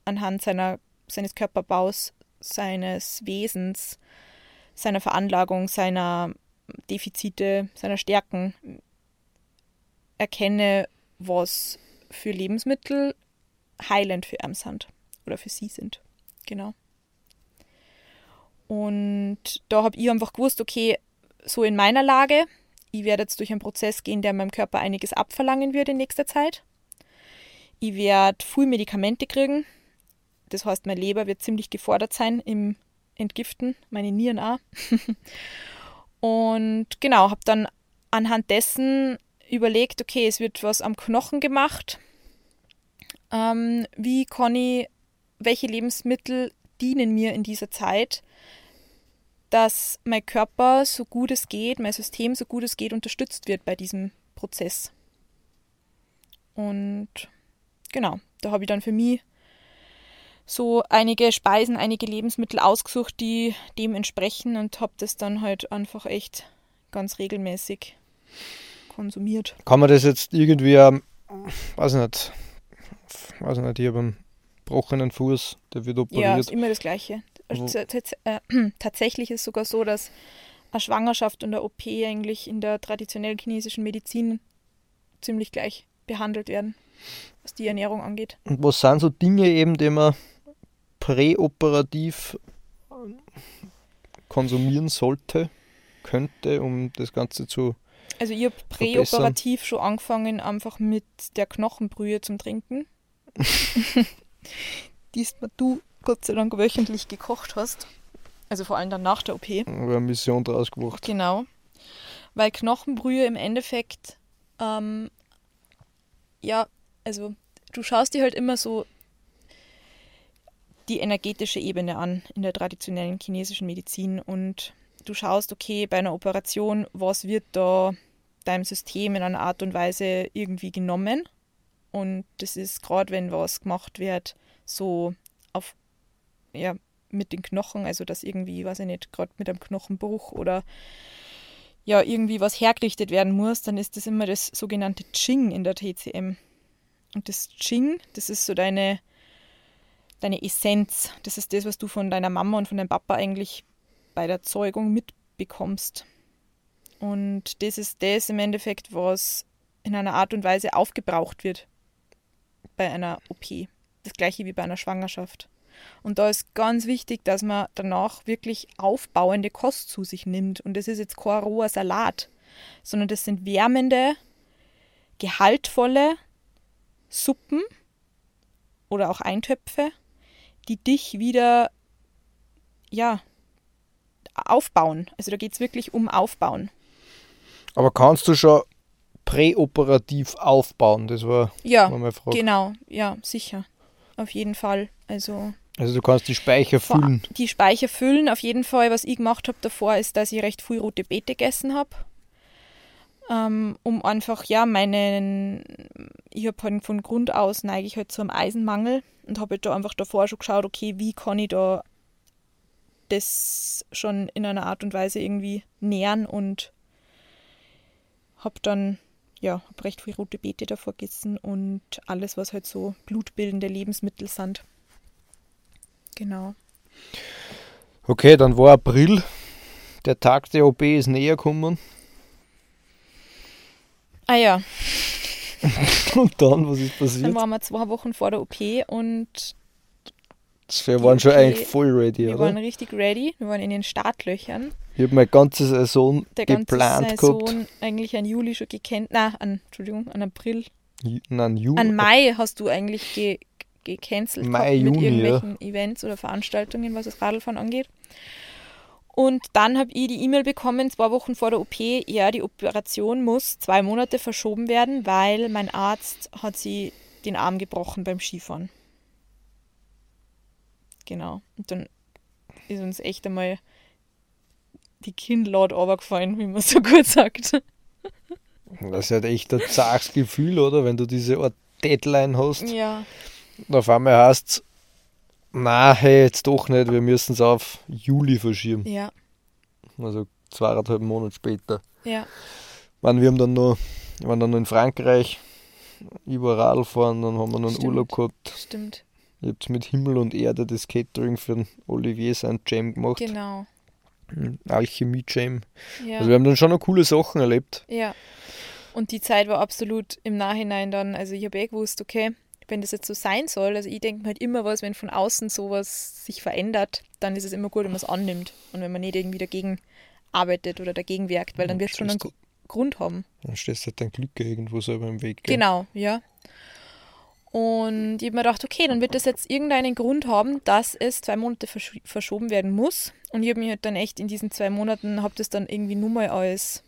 anhand seiner, seines Körperbaus, seines Wesens, seiner Veranlagung, seiner Defizite, seiner Stärken erkenne, was für Lebensmittel heilend für ihn sind oder für sie sind. Genau. Und da habe ich einfach gewusst, okay, so in meiner Lage, ich werde jetzt durch einen Prozess gehen, der meinem Körper einiges abverlangen wird in nächster Zeit. Ich werde viel Medikamente kriegen. Das heißt, mein Leber wird ziemlich gefordert sein im Entgiften, meine Nieren auch. Und genau, habe dann anhand dessen überlegt, okay, es wird was am Knochen gemacht. Ähm, wie kann ich, welche Lebensmittel dienen mir in dieser Zeit, dass mein Körper so gut es geht, mein System so gut es geht unterstützt wird bei diesem Prozess. Und genau, da habe ich dann für mich so einige Speisen, einige Lebensmittel ausgesucht, die dem entsprechen und habe das dann halt einfach echt ganz regelmäßig konsumiert. Kann man das jetzt irgendwie, ähm, weiß nicht, weiß nicht, ich habe einen gebrochenen Fuß, der wird operiert. Ja, ist immer das Gleiche. Also, äh, tatsächlich ist es sogar so, dass eine Schwangerschaft und eine OP eigentlich in der traditionellen chinesischen Medizin ziemlich gleich behandelt werden, was die Ernährung angeht. Und was sind so Dinge eben, die man präoperativ konsumieren sollte, könnte, um das Ganze zu Also ich habe präoperativ schon angefangen, einfach mit der Knochenbrühe zum Trinken. die du Gott sei Dank wöchentlich gekocht hast. Also vor allem dann nach der OP. eine Mission draus gemacht. Genau. Weil Knochenbrühe im Endeffekt, ähm, ja, also du schaust dir halt immer so die energetische Ebene an in der traditionellen chinesischen Medizin und du schaust, okay, bei einer Operation, was wird da deinem System in einer Art und Weise irgendwie genommen? Und das ist gerade, wenn was gemacht wird, so auf ja, mit den Knochen, also dass irgendwie, weiß ich nicht, gerade mit einem Knochenbruch oder ja, irgendwie was hergerichtet werden muss, dann ist das immer das sogenannte Ching in der TCM. Und das Ching, das ist so deine, deine Essenz. Das ist das, was du von deiner Mama und von deinem Papa eigentlich bei der Zeugung mitbekommst. Und das ist das im Endeffekt, was in einer Art und Weise aufgebraucht wird bei einer OP. Das gleiche wie bei einer Schwangerschaft. Und da ist ganz wichtig, dass man danach wirklich aufbauende Kost zu sich nimmt. Und das ist jetzt kein roher Salat, sondern das sind wärmende, gehaltvolle Suppen oder auch Eintöpfe, die dich wieder, ja, aufbauen. Also da geht es wirklich um Aufbauen. Aber kannst du schon präoperativ aufbauen? Das war, ja, meine Frage. Genau, ja, sicher. Auf jeden Fall. Also also du kannst die Speicher füllen. Die Speicher füllen, auf jeden Fall. Was ich gemacht habe davor, ist, dass ich recht früh rote Beete gegessen habe. Ähm, um einfach, ja, meinen, ich habe halt von Grund aus neige ich halt zu einem Eisenmangel und habe halt da einfach davor schon geschaut, okay, wie kann ich da das schon in einer Art und Weise irgendwie nähern und habe dann ja, habe recht viel rote Beete davor gegessen und alles, was halt so blutbildende Lebensmittel sind. Genau. Okay, dann war April. Der Tag der OP ist näher gekommen. Ah ja. und dann, was ist passiert? Dann waren wir zwei Wochen vor der OP und. Wir waren schon eigentlich voll ready, wir oder? Wir waren richtig ready. Wir waren in den Startlöchern. Ich habe meine ganze Saison der geplant ganze Saison gehabt. eigentlich an Juli schon gekannt. Nein, an, Entschuldigung, an April. Nein, Juli. An Mai hast du eigentlich ge gecancelt Mai, mit Juni, irgendwelchen ja. Events oder Veranstaltungen, was das Radlfahren angeht. Und dann habe ich die E-Mail bekommen, zwei Wochen vor der OP, ja, die Operation muss zwei Monate verschoben werden, weil mein Arzt hat sie den Arm gebrochen beim Skifahren. Genau. Und dann ist uns echt einmal die Kinnlaut runtergefallen, wie man so gut sagt. Das ist halt echt ein zartes Gefühl, oder? Wenn du diese Art Deadline hast. Ja. Und auf einmal heißt es, na, hey, jetzt doch nicht, wir müssen es auf Juli verschieben. Ja. Also zweieinhalb Monate später. Ja. Meine, wir haben dann noch, wir waren dann noch in Frankreich überall fahren, dann haben wir noch einen Stimmt. Urlaub gehabt. Stimmt. Ich habe mit Himmel und Erde das Catering für den Olivier St. Jam gemacht. Genau. Alchemie Jam. Ja. Also wir haben dann schon noch coole Sachen erlebt. Ja. Und die Zeit war absolut im Nachhinein dann, also ich habe eh gewusst, okay, wenn das jetzt so sein soll, also ich denke mir halt immer was, wenn von außen sowas sich verändert, dann ist es immer gut, wenn man es annimmt und wenn man nicht irgendwie dagegen arbeitet oder dagegen wirkt, weil dann wird es schon einen Gru- Grund haben. Dann stehst du halt dein Glück irgendwo selber im Weg. gell? Genau, ja. Und ich habe mir gedacht, okay, dann wird das jetzt irgendeinen Grund haben, dass es zwei Monate versch verschoben werden muss. Und ich habe mich halt dann echt in diesen zwei Monaten, habe das dann irgendwie nur mal als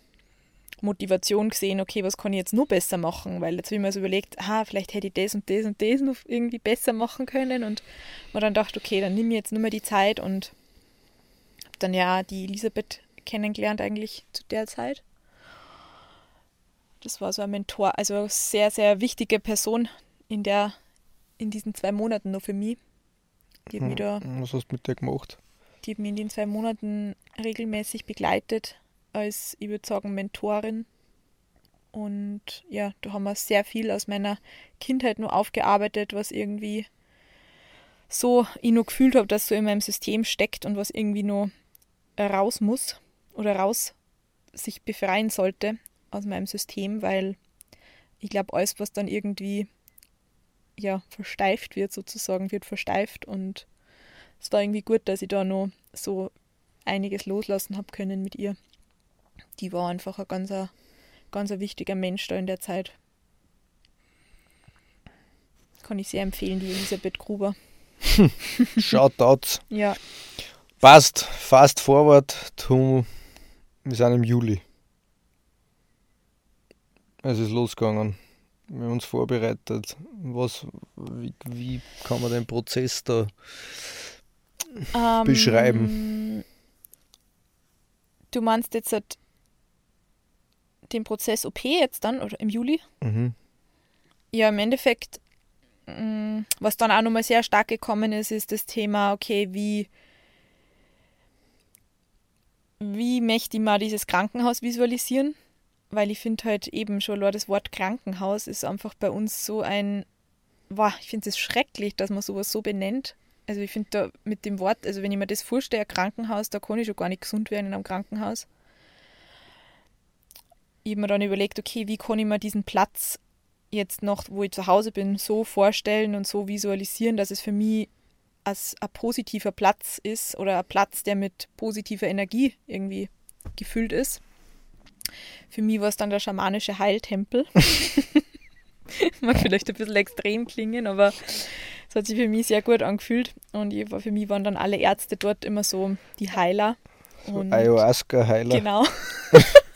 Motivation gesehen, okay, was kann ich jetzt nur besser machen? Weil jetzt habe ich mir so überlegt, ah, vielleicht hätte ich das und das und das noch irgendwie besser machen können. Und mir dann gedacht, okay, dann nimm mir jetzt nur mal die Zeit und habe dann ja die Elisabeth kennengelernt eigentlich zu der Zeit. Das war so ein Mentor, also eine sehr, sehr wichtige Person in der, in diesen zwei Monaten noch für mich. Die hat mich da Was hast du mit der gemacht? die hat mich in den zwei Monaten regelmäßig begleitet als, ich würde sagen, Mentorin. Und ja, da haben wir sehr viel aus meiner Kindheit nur aufgearbeitet, was irgendwie so ich nur gefühlt habe, dass so in meinem System steckt und was irgendwie nur raus muss oder raus sich befreien sollte aus meinem System, weil ich glaube, alles, was dann irgendwie ja versteift wird, sozusagen, wird versteift und es war irgendwie gut, dass ich da noch so einiges loslassen habe können mit ihr. Die war einfach ein ganz, ganz wichtiger Mensch da in der Zeit. Kann ich sehr empfehlen, die Elisabeth Gruber. Shoutouts. Ja, Passt. Fast forward. To, wir sind im Juli. Es ist losgegangen. Wir haben uns vorbereitet. Was, wie, wie kann man den Prozess da ähm, Beschreiben. Du meinst jetzt halt den Prozess OP jetzt dann oder im Juli? Mhm. Ja, im Endeffekt, mh, was dann auch nochmal sehr stark gekommen ist, ist das Thema, okay, wie, wie möchte ich mal dieses Krankenhaus visualisieren? Weil ich finde halt eben schon, das Wort Krankenhaus ist einfach bei uns so ein, wow, ich finde es schrecklich, dass man sowas so benennt. Also ich finde da mit dem Wort, also wenn ich mir das vorstelle, Krankenhaus, da kann ich schon gar nicht gesund werden in einem Krankenhaus. Ich habe mir dann überlegt, okay, wie kann ich mir diesen Platz jetzt noch, wo ich zu Hause bin, so vorstellen und so visualisieren, dass es für mich als ein positiver Platz ist oder ein Platz, der mit positiver Energie irgendwie gefüllt ist. Für mich war es dann der schamanische Heiltempel. Mag vielleicht ein bisschen extrem klingen, aber es hat sich für mich sehr gut angefühlt. Und ich für mich waren dann alle Ärzte dort immer so die Heiler. Und Ayahuasca-Heiler. Genau.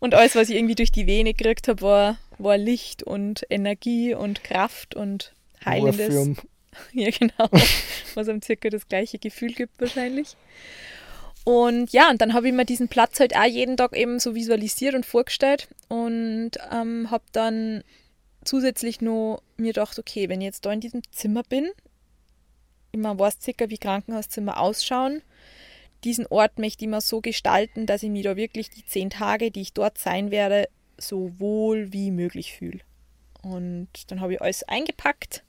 und alles, was ich irgendwie durch die Vene gekriegt habe, war, war Licht und Energie und Kraft und Heilendes. Morphium. Ja, genau. Was einem circa das gleiche Gefühl gibt wahrscheinlich. Und ja, und dann habe ich mir diesen Platz halt auch jeden Tag eben so visualisiert und vorgestellt und ähm, habe dann zusätzlich nur mir gedacht, okay, wenn ich jetzt da in diesem Zimmer bin, immer weiß circa, wie Krankenhauszimmer ausschauen, diesen Ort möchte ich mal so gestalten, dass ich mich da wirklich die zehn Tage, die ich dort sein werde, so wohl wie möglich fühle. Und dann habe ich alles eingepackt.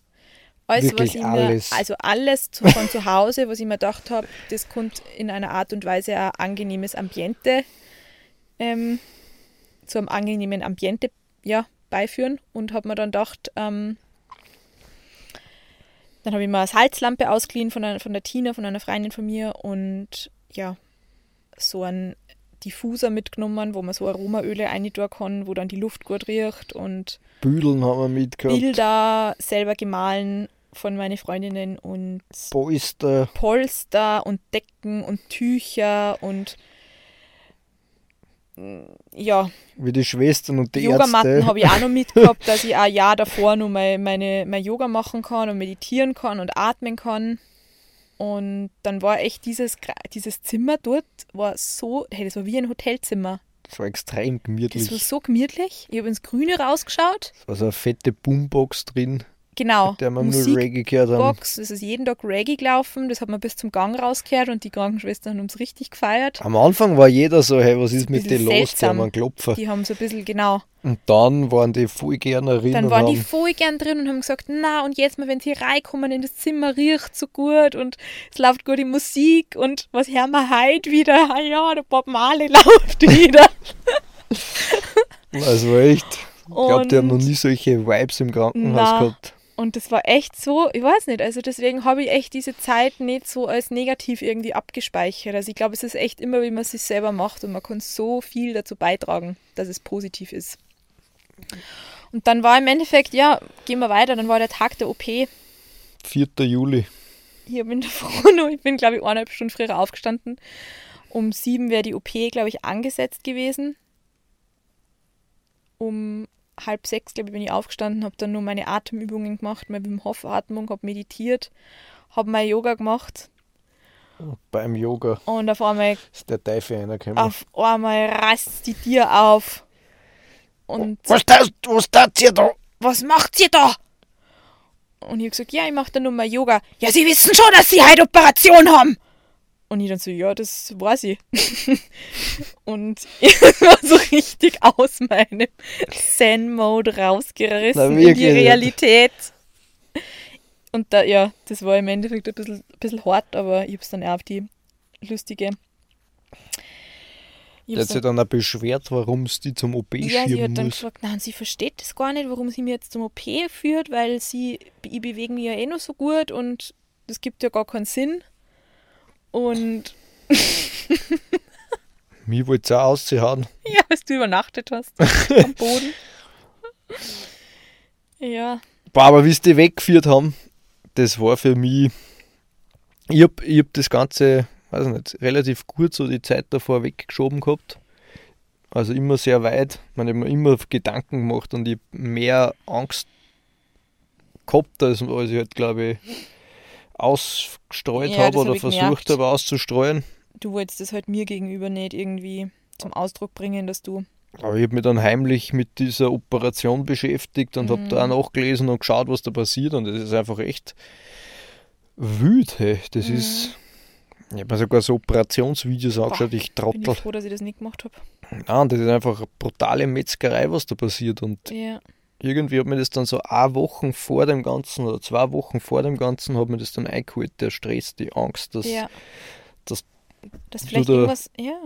Alles, Wirklich was ich alles. mir, also alles von zu Hause, was ich mir gedacht habe, das könnte in einer Art und Weise ein angenehmes Ambiente, ähm, zu einem angenehmen Ambiente ja, beiführen. Und habe mir dann gedacht, ähm, dann habe ich mir eine Salzlampe ausgeliehen von, einer, von der Tina, von einer Freundin von mir und ja, so einen Diffuser mitgenommen, wo man so Aromaöle reintun kann, wo dann die Luft gut riecht und Büdeln haben wir mitgehabt. Bilder selber gemahlen von meinen Freundinnen und Polster. Polster und Decken und Tücher und mm, ja, Wie die Schwestern und die Yogamatten habe ich auch noch mitgehabt, dass ich auch ein Jahr davor noch mein, meine, mein Yoga machen kann und meditieren kann und atmen kann. Und dann war echt dieses, dieses Zimmer dort, war so, hey, das war wie ein Hotelzimmer. Das war extrem Das gemütlich. war so gemütlich. Ich habe ins Grüne rausgeschaut. Es war so eine fette Boombox drin, Genau. mit der wir nur Musikbox, Reggae gehört haben. es ist jeden Tag Reggae gelaufen. Das hat man bis zum Gang rausgehört und die Krankenschwestern haben es richtig gefeiert. Am Anfang war jeder so, hey, was ist mit dir los? Die haben einen Klopfer. Die haben so ein bisschen, genau. Und dann waren die voll gerne drin Dann waren die voll gern drin und haben gesagt, na und jetzt mal, wenn sie reinkommen in das Zimmer, riecht so gut und es läuft gute Musik und was hören wir heute wieder? Ah ja, der Bob Marley läuft wieder. also echt, ich glaube, die haben noch nie solche Vibes im Krankenhaus Na. gehabt. Und das war echt so, ich weiß nicht, also deswegen habe ich echt diese Zeit nicht so als negativ irgendwie abgespeichert. Also ich glaube, es ist echt immer, wie man es sich selber macht und man kann so viel dazu beitragen, dass es positiv ist. Und dann war im Endeffekt, ja, gehen wir weiter, dann war der Tag der OP. 4. Juli. Ich bin froh noch, ich bin, glaube ich, eineinhalb Stunden früher aufgestanden. Um sieben wäre die OP, glaube ich, angesetzt gewesen. Um halb sechs, glaube ich, bin ich aufgestanden, habe dann nur meine Atemübungen gemacht, meine Wim Hof Atmung, habe meditiert, habe mein Yoga gemacht Beim Yoga und auf einmal, ist der Teufel reingekommen. auf einmal reißt die Tier auf. Und Was das, was das hier da? was macht ihr da? Und ich habe gesagt, ja, ich mache da nur mal Yoga. Ja, Sie wissen schon, dass Sie heute Operation haben. Und ich dann so, ja, das weiß ich. und ich war so richtig aus meinem Zen-Mode rausgerissen Na, in die nicht. Realität. Und da, ja, das war im Endeffekt ein bisschen, ein bisschen hart, aber ich habe es dann auch auf die lustige. Der hab's hat sich dann auch beschwert, warum es die zum OP ja, sie schieben hat dann muss. gesagt, nein, sie versteht das gar nicht, warum sie mir jetzt zum OP führt, weil sie, ich bewege mich ja eh noch so gut und das gibt ja gar keinen Sinn. Und Mir wollte es auch auszuhauen. ja, was du übernachtet hast am Boden. Ja, Boah, aber wie sie die weggeführt haben, das war für mich. Ich hab, ich hab das Ganze, weiß ich nicht, relativ gut so die Zeit davor weggeschoben gehabt. Also immer sehr weit. Ich hab mir immer Gedanken gemacht und ich mehr Angst gehabt, als, als ich halt, glaube ich, ausgestreut Ja, habe hab oder ich versucht habe auszustreuen. du wolltest das halt mir gegenüber nicht irgendwie zum Ausdruck bringen, dass du. Aber ich habe mich dann heimlich mit dieser Operation beschäftigt und hab habe da auch nachgelesen und geschaut, was da passiert. Und das ist einfach echt wüt. Hey. Das ist. Ich habe mir sogar so Operationsvideos angeschaut, ich Bin ich trottel. froh, dass ich das nicht gemacht habe. Nein, das ist einfach eine brutale Metzgerei, was da passiert. Und Ja. Irgendwie hat mir das dann so eine Woche vor dem Ganzen oder zwei Wochen vor dem Ganzen hat mir das dann eingeholt, der Stress, die Angst, dass ja. das- Dass du irgendwas. Ja,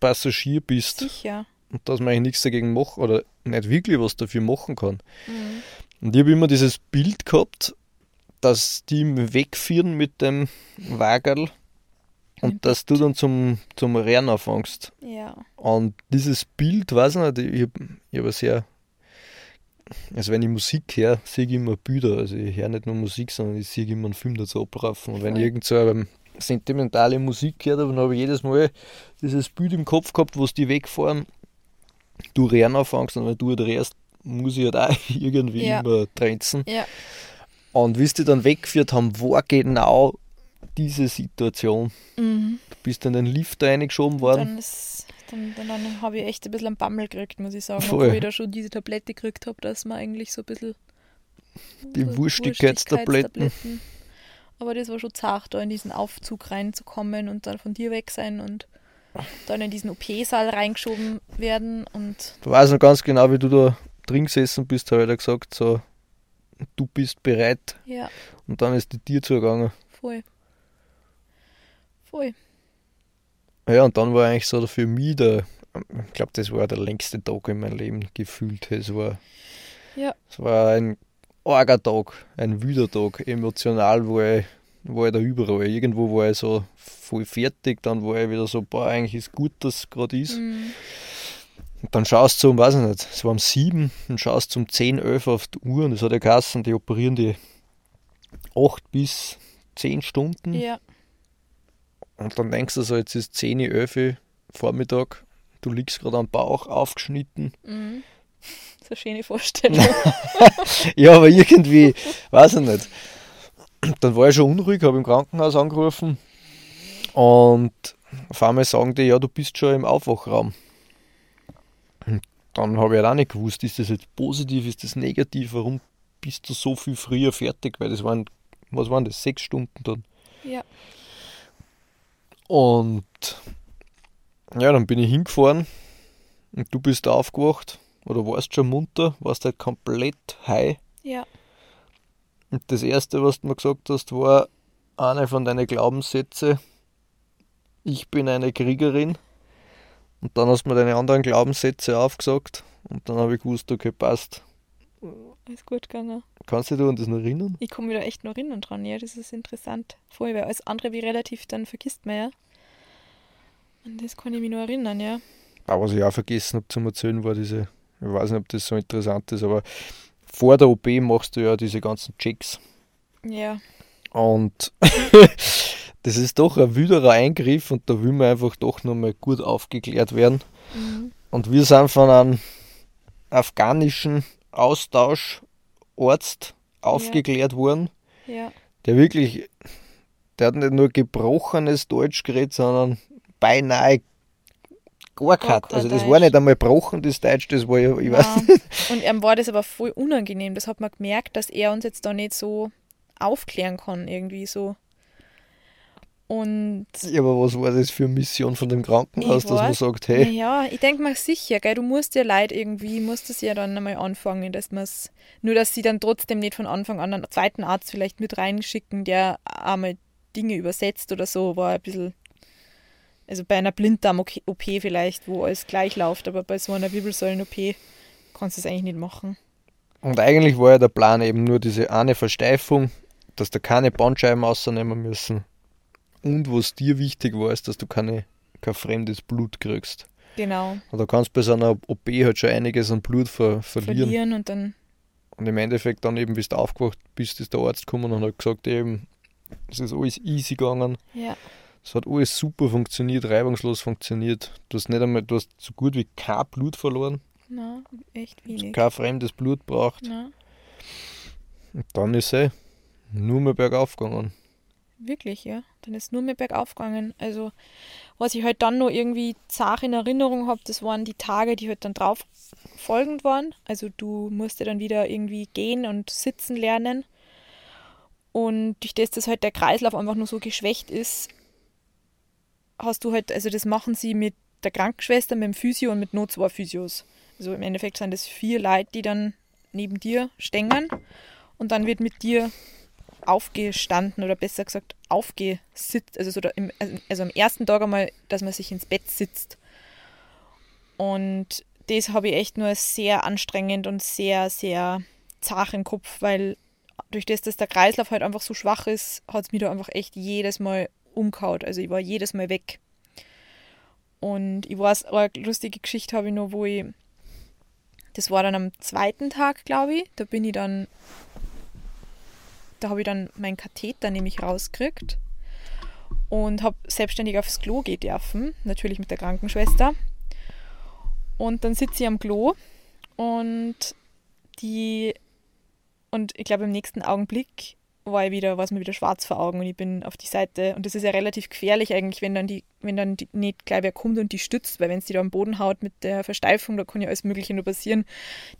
Passagier bist sicher. und dass man eigentlich nichts dagegen machen oder nicht wirklich was dafür machen kann. Mhm. Und ich habe immer dieses Bild gehabt, dass die wegführen mit dem Wagerl und Mhm. dass du dann zum, zum Rennen anfängst. Ja. Und dieses Bild, weiß ich nicht, ich habe ich hab ein sehr. Also, wenn ich Musik höre, sehe ich immer Bilder. Also, ich höre nicht nur Musik, sondern ich sehe immer einen Film dazu ablaufen. Und wenn ich irgend so eine sentimentale Musik gehört habe, dann habe ich jedes Mal dieses Bild im Kopf gehabt, wo die wegfahren. Du Rennen anfängst und wenn du rennst, muss ich halt auch irgendwie Ja. immer trenzen. Ja. Und wie sie die dann weggeführt haben, war genau diese Situation. Mhm. Du bist in den Lift reingeschoben worden. Dann, ist- dann, dann, habe ich echt ein bisschen einen Bammel gekriegt, muss ich sagen. Voll. Obwohl ich da schon diese Tablette gekriegt habe, dass man eigentlich so ein bisschen. Die so Wurstigkeitstabletten. Aber das war schon zart, da in diesen Aufzug reinzukommen und dann von dir weg sein und dann in diesen OP-Saal reingeschoben werden. Und Ich weiß noch ganz genau, wie du da drin gesessen bist, habe ich da gesagt, so, du bist bereit. ja, Und dann ist die Tür zugegangen. voll. Voll. Ja, und dann war eigentlich so für mich der, ich glaube, das war der längste Tag in meinem Leben gefühlt. Es war, Ja. es war ein arger Tag, ein wüder Tag, emotional war ich, war ich da überall. Irgendwo war ich so voll fertig, dann war ich wieder so, boah, eigentlich ist gut, dass es gerade ist. Mhm. Und dann schaust du um, weiß ich nicht, es war um sieben, dann schaust du um 10, 11 auf die Uhr und es hat ja geheißen, die operieren die acht bis zehn Stunden. Ja. Und dann denkst du so, jetzt ist 10, 11 Vormittag, du liegst gerade am Bauch, aufgeschnitten. Mhm. So eine schöne Vorstellung. ja, aber irgendwie, weiß ich nicht. Dann war ich schon unruhig, habe im Krankenhaus angerufen und auf einmal sagen die, ja, du bist schon im Aufwachraum. Und dann habe ich halt auch nicht gewusst, ist das jetzt positiv, ist das negativ, warum bist du so viel früher fertig, weil das waren, was waren das, sechs Stunden dann. Ja. Und ja, dann bin ich hingefahren und du bist aufgewacht oder warst schon munter, warst halt komplett high. Ja. Und das erste, was du mir gesagt hast, war eine von deinen Glaubenssätze. Ich bin eine Kriegerin. Und dann hast du mir deine anderen Glaubenssätze aufgesagt. Und dann habe ich gewusst, okay, passt. Ist gut gegangen. Kannst du dich an das noch erinnern? Ich komme wieder echt noch erinnern dran, ja, das ist interessant. Vorher, weil alles andere wie relativ, dann vergisst man ja. An das kann ich mich noch erinnern, ja. Aber was ich auch vergessen habe zu erzählen, war diese, ich weiß nicht, ob das so interessant ist, aber vor der OP machst du ja diese ganzen Checks. Ja. Und das ist doch ein wüderer Eingriff und da will man einfach doch nochmal gut aufgeklärt werden. Mhm. Und wir sind von einem afghanischen Austauscharzt aufgeklärt worden, Ja. der wirklich, der hat nicht nur gebrochenes Deutsch geredet, sondern beinahe gar kein Also das Deutsch. war nicht einmal gebrochen, das Deutsch, das war ja, ich weiß Nein. Und ihm war das aber voll unangenehm. Das hat man gemerkt, dass er uns jetzt da nicht so aufklären kann, irgendwie so. Und Ja, aber was war das für eine Mission von dem Krankenhaus, dass man sagt, hey, ja, ich denke mal sicher, gell, du musst ja Leid irgendwie, musst es ja dann einmal anfangen, dass man es, nur dass sie dann trotzdem nicht von Anfang an einen zweiten Arzt vielleicht mit reinschicken, der einmal Dinge übersetzt oder so, war ein bisschen, also bei einer Blinddarm-OP vielleicht, wo alles gleich läuft, aber bei so einer Wirbelsäulen-OP kannst du es eigentlich nicht machen. Und eigentlich war ja der Plan eben nur diese eine Versteifung, dass da keine Bandscheiben rausnehmen müssen. Und was dir wichtig war, ist, dass du keine, kein fremdes Blut kriegst. Genau, Und da kannst du bei so einer OP halt schon einiges an Blut ver verlieren. verlieren und dann, Und im Endeffekt dann eben, bis du aufgewacht bist, ist der Arzt gekommen und hat gesagt, eben, es ist alles easy gegangen. ja, Es hat alles super funktioniert, reibungslos funktioniert. Du hast nicht einmal, du hast so gut wie kein Blut verloren, na, echt du hast wenig. kein fremdes Blut braucht. Na, Und dann ist eh nur mehr bergauf gegangen. Wirklich, ja. Dann ist nur mehr bergauf gegangen. Also, was ich halt dann noch irgendwie zart in Erinnerung habe, das waren die Tage, die halt dann drauf folgend waren. Also, du musst ja dann wieder irgendwie gehen und sitzen lernen. Und durch das, dass halt der Kreislauf einfach nur so geschwächt ist, hast du halt, also das machen sie mit der Krankenschwester, mit dem Physio und mit nur zwei Physios. Also im Endeffekt sind es vier Leute, die dann neben dir stängern und dann wird mit dir aufgestanden oder besser gesagt aufgesitzt, also, so im, also am ersten Tag einmal, dass man sich ins Bett sitzt. Und das habe ich echt nur sehr anstrengend und sehr, sehr zart im Kopf, weil durch das, dass der Kreislauf halt einfach so schwach ist, hat es mir da einfach echt jedes Mal umgehauen. Also ich war jedes Mal weg. Und ich weiß, eine lustige Geschichte habe ich noch, wo ich, das war dann am zweiten Tag, glaube ich, da bin ich dann da habe ich dann meinen Katheter nämlich rausgekriegt und habe selbstständig aufs Klo gehen dürfen, natürlich mit der Krankenschwester. Und dann sitze ich am Klo und die und ich glaube im nächsten Augenblick war ich wieder, war es mir wieder schwarz vor Augen und ich bin auf die Seite und das ist ja relativ gefährlich eigentlich, wenn dann die, wenn dann die, nicht gleich wer kommt und die stützt, weil wenn es die da am Boden haut mit der Versteifung, da kann ja alles Mögliche nur passieren.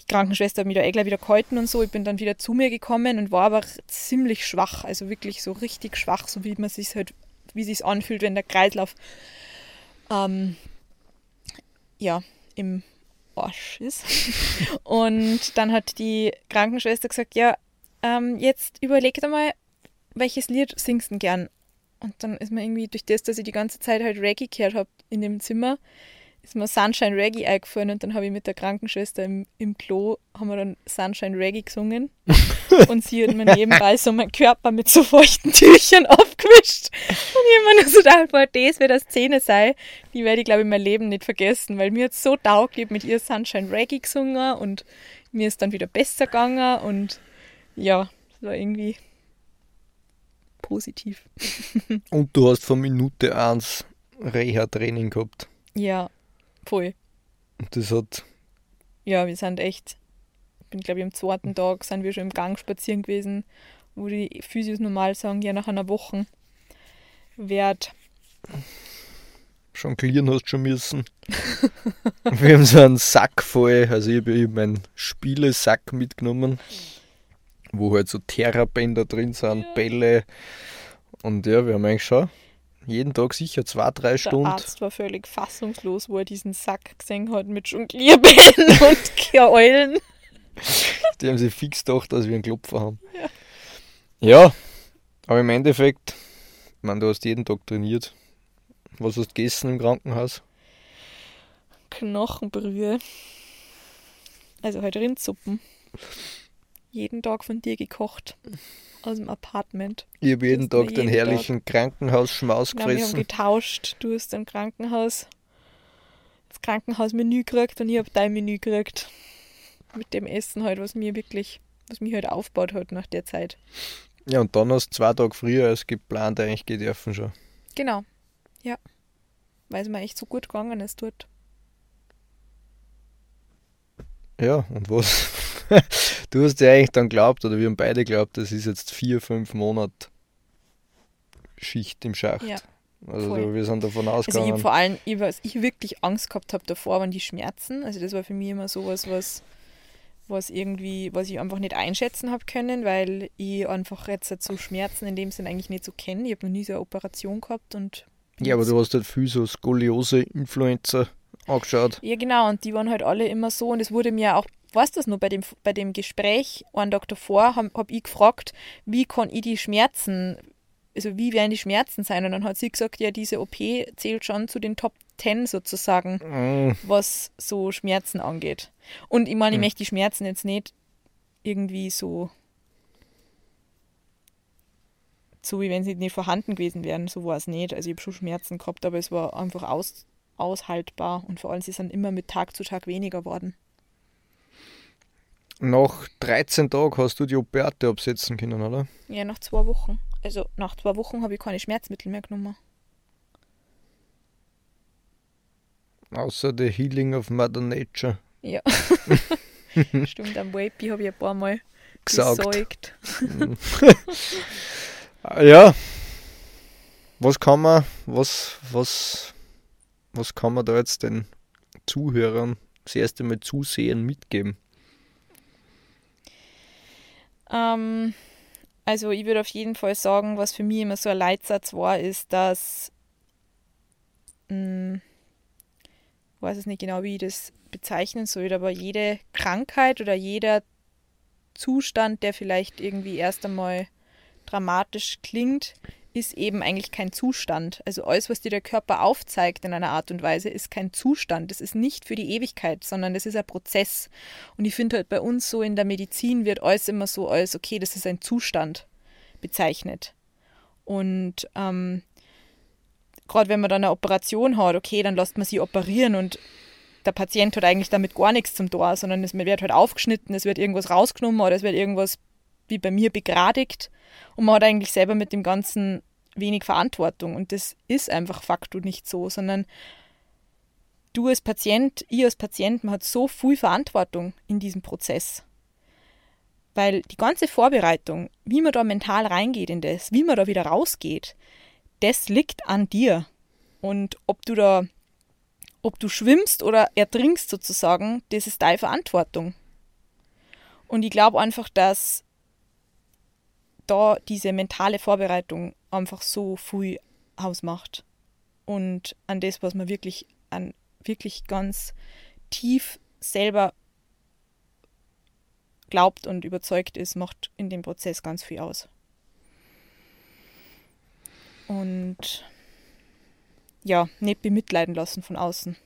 Die Krankenschwester hat mich da eh gleich wieder gehalten und so. Ich bin dann wieder zu mir gekommen und war aber ziemlich schwach, also wirklich so richtig schwach, so wie man sich halt, wie sich anfühlt, wenn der Kreislauf ähm, ja im Arsch ist. und dann hat die Krankenschwester gesagt, ja, ähm, jetzt überleg dir mal, welches Lied singst du denn gern? Und dann ist mir irgendwie durch das, dass ich die ganze Zeit halt Reggae gehört habe in dem Zimmer, ist mir Sunshine Reggae eingefallen und dann habe ich mit der Krankenschwester im, im Klo, haben wir dann Sunshine Reggae gesungen. Und sie hat mir nebenbei so meinen Körper mit so feuchten Tüchern aufgewischt. Und ich habe mir so gedacht, boah, das wird eine Szene sein, die werde ich glaube ich mein Leben nicht vergessen, weil mir hat so taugt, ich mit ihr Sunshine Reggae gesungen und mir ist dann wieder besser gegangen und ja, das war irgendwie positiv. Und du hast von Minute 1 Reha-Training gehabt. Ja, voll. Und das hat, Ja, wir sind echt, ich bin glaube ich am zweiten Tag sind wir schon im Gang spazieren gewesen, wo die Physios normal sagen, ja nach einer Woche wird jonglieren hast schon müssen. Wir haben so einen Sack voll, also ich habe hab meinen Spielesack mitgenommen, wo halt so Terrabänder drin sind, Ja. Bälle. Und ja, wir haben eigentlich schon jeden Tag sicher zwei, drei Der Stunden. Arzt war völlig fassungslos, wo er diesen Sack gesehen hat mit Jonglierbällen und Keulen. Die haben sich fix gedacht, dass wir einen Klopfer haben. Ja, aber im Endeffekt, ich meine, du hast jeden Tag trainiert. Was hast du gegessen im Krankenhaus? Knochenbrühe. Also halt Rindsuppen. Jeden Tag von dir gekocht. Aus dem Apartment. Ich habe jeden Tag den jeden herrlichen Krankenhausschmaus Genau, wir haben gefressen. getauscht. Du hast im Krankenhaus das Krankenhausmenü gekriegt und ich habe dein Menü gekriegt. Mit dem Essen halt, was mir wirklich, was mich halt aufgebaut hat nach der Zeit. Ja, und dann hast du zwei Tage früher als geplant eigentlich gedürfen schon. Genau. Ja. Weil es mir echt so gut gegangen ist dort. Ja, und was? du hast ja eigentlich dann glaubt, oder wir haben beide glaubt, das ist jetzt vier, fünf Monate Schicht im Schacht. Ja, also voll. wir sind davon Also ich ausgegangen. vor allem, ich, was ich wirklich Angst gehabt habe davor, waren die Schmerzen. Also das war für mich immer sowas, was, was irgendwie, was ich einfach nicht einschätzen habe können, weil ich einfach jetzt so Schmerzen in dem Sinn eigentlich nicht so kenne. Ich habe noch nie so eine Operation gehabt und ja, aber du hast halt viel so Skoliose, Influencer angeschaut. Ja, genau, und die waren halt alle immer so und es wurde mir auch, weißt du das nur, bei dem, bei dem Gespräch einen Tag davor habe hab ich gefragt, wie kann ich die Schmerzen, also wie werden die Schmerzen sein? Und dann hat sie gesagt, ja, diese OP zählt schon zu den Top 10 sozusagen, Mm, was so Schmerzen angeht. Und ich meine, ich Mhm. möchte die Schmerzen jetzt nicht irgendwie so, so wie wenn sie nicht vorhanden gewesen wären, so war es nicht. Also ich habe schon Schmerzen gehabt, aber es war einfach aus, aushaltbar und vor allem sie sind immer mit Tag zu Tag weniger geworden. Nach 13 Tagen hast du die Operate absetzen können, oder? Ja, nach zwei Wochen. Also nach zwei Wochen habe ich keine Schmerzmittel mehr genommen. Außer The Healing of Mother Nature Ja. Stimmt, am Wapey habe ich ein paar Mal gesagt. Ja. Was kann man, was, was, was kann man da jetzt den Zuhörern das erste Mal zusehen mitgeben? Ähm, also ich würde auf jeden Fall sagen, was für mich immer so ein Leitsatz war, ist, dass mh, ich weiß es nicht genau, wie ich das bezeichnen soll, aber jede Krankheit oder jeder Zustand, der vielleicht irgendwie erst einmal dramatisch klingt, ist eben eigentlich kein Zustand. Also alles, was dir der Körper aufzeigt in einer Art und Weise, ist kein Zustand. Das ist nicht für die Ewigkeit, sondern das ist ein Prozess. Und ich finde halt bei uns so in der Medizin wird alles immer so als, okay, das ist ein Zustand bezeichnet. Und ähm, gerade wenn man dann eine Operation hat, okay, dann lässt man sie operieren und der Patient hat eigentlich damit gar nichts zum Tor, sondern es wird halt aufgeschnitten, es wird irgendwas rausgenommen oder es wird irgendwas wie bei mir begradigt und man hat eigentlich selber mit dem Ganzen wenig Verantwortung und das ist einfach facto nicht so, sondern du als Patient, ich als Patient, man hat so viel Verantwortung in diesem Prozess. Weil die ganze Vorbereitung, wie man da mental reingeht in das, wie man da wieder rausgeht, das liegt an dir. Und ob du da, ob du schwimmst oder ertrinkst sozusagen, das ist deine Verantwortung. Und ich glaube einfach, dass da diese mentale Vorbereitung einfach so viel ausmacht. Und an das, was man wirklich, an wirklich ganz tief selber glaubt und überzeugt ist, macht in dem Prozess ganz viel aus. Und ja, nicht bemitleiden lassen von außen.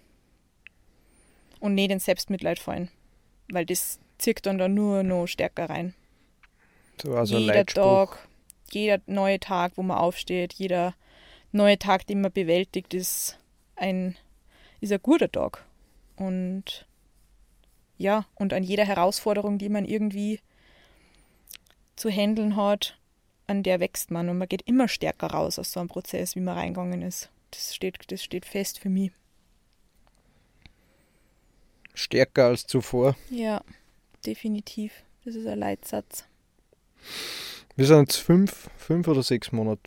Und nicht in Selbstmitleid fallen. Weil das zirkt dann da nur noch stärker rein. So also jeder. Tag, jeder neue Tag, wo man aufsteht, jeder neue Tag, den man bewältigt, ist ein, ist ein guter Tag. Und ja, und an jeder Herausforderung, die man irgendwie zu handeln hat, an der wächst man und man geht immer stärker raus aus so einem Prozess, wie man reingegangen ist. Das steht, das steht fest für mich. Stärker als zuvor? Ja, definitiv. Das ist ein Leitsatz. Wir sind jetzt fünf, fünf oder sechs Monate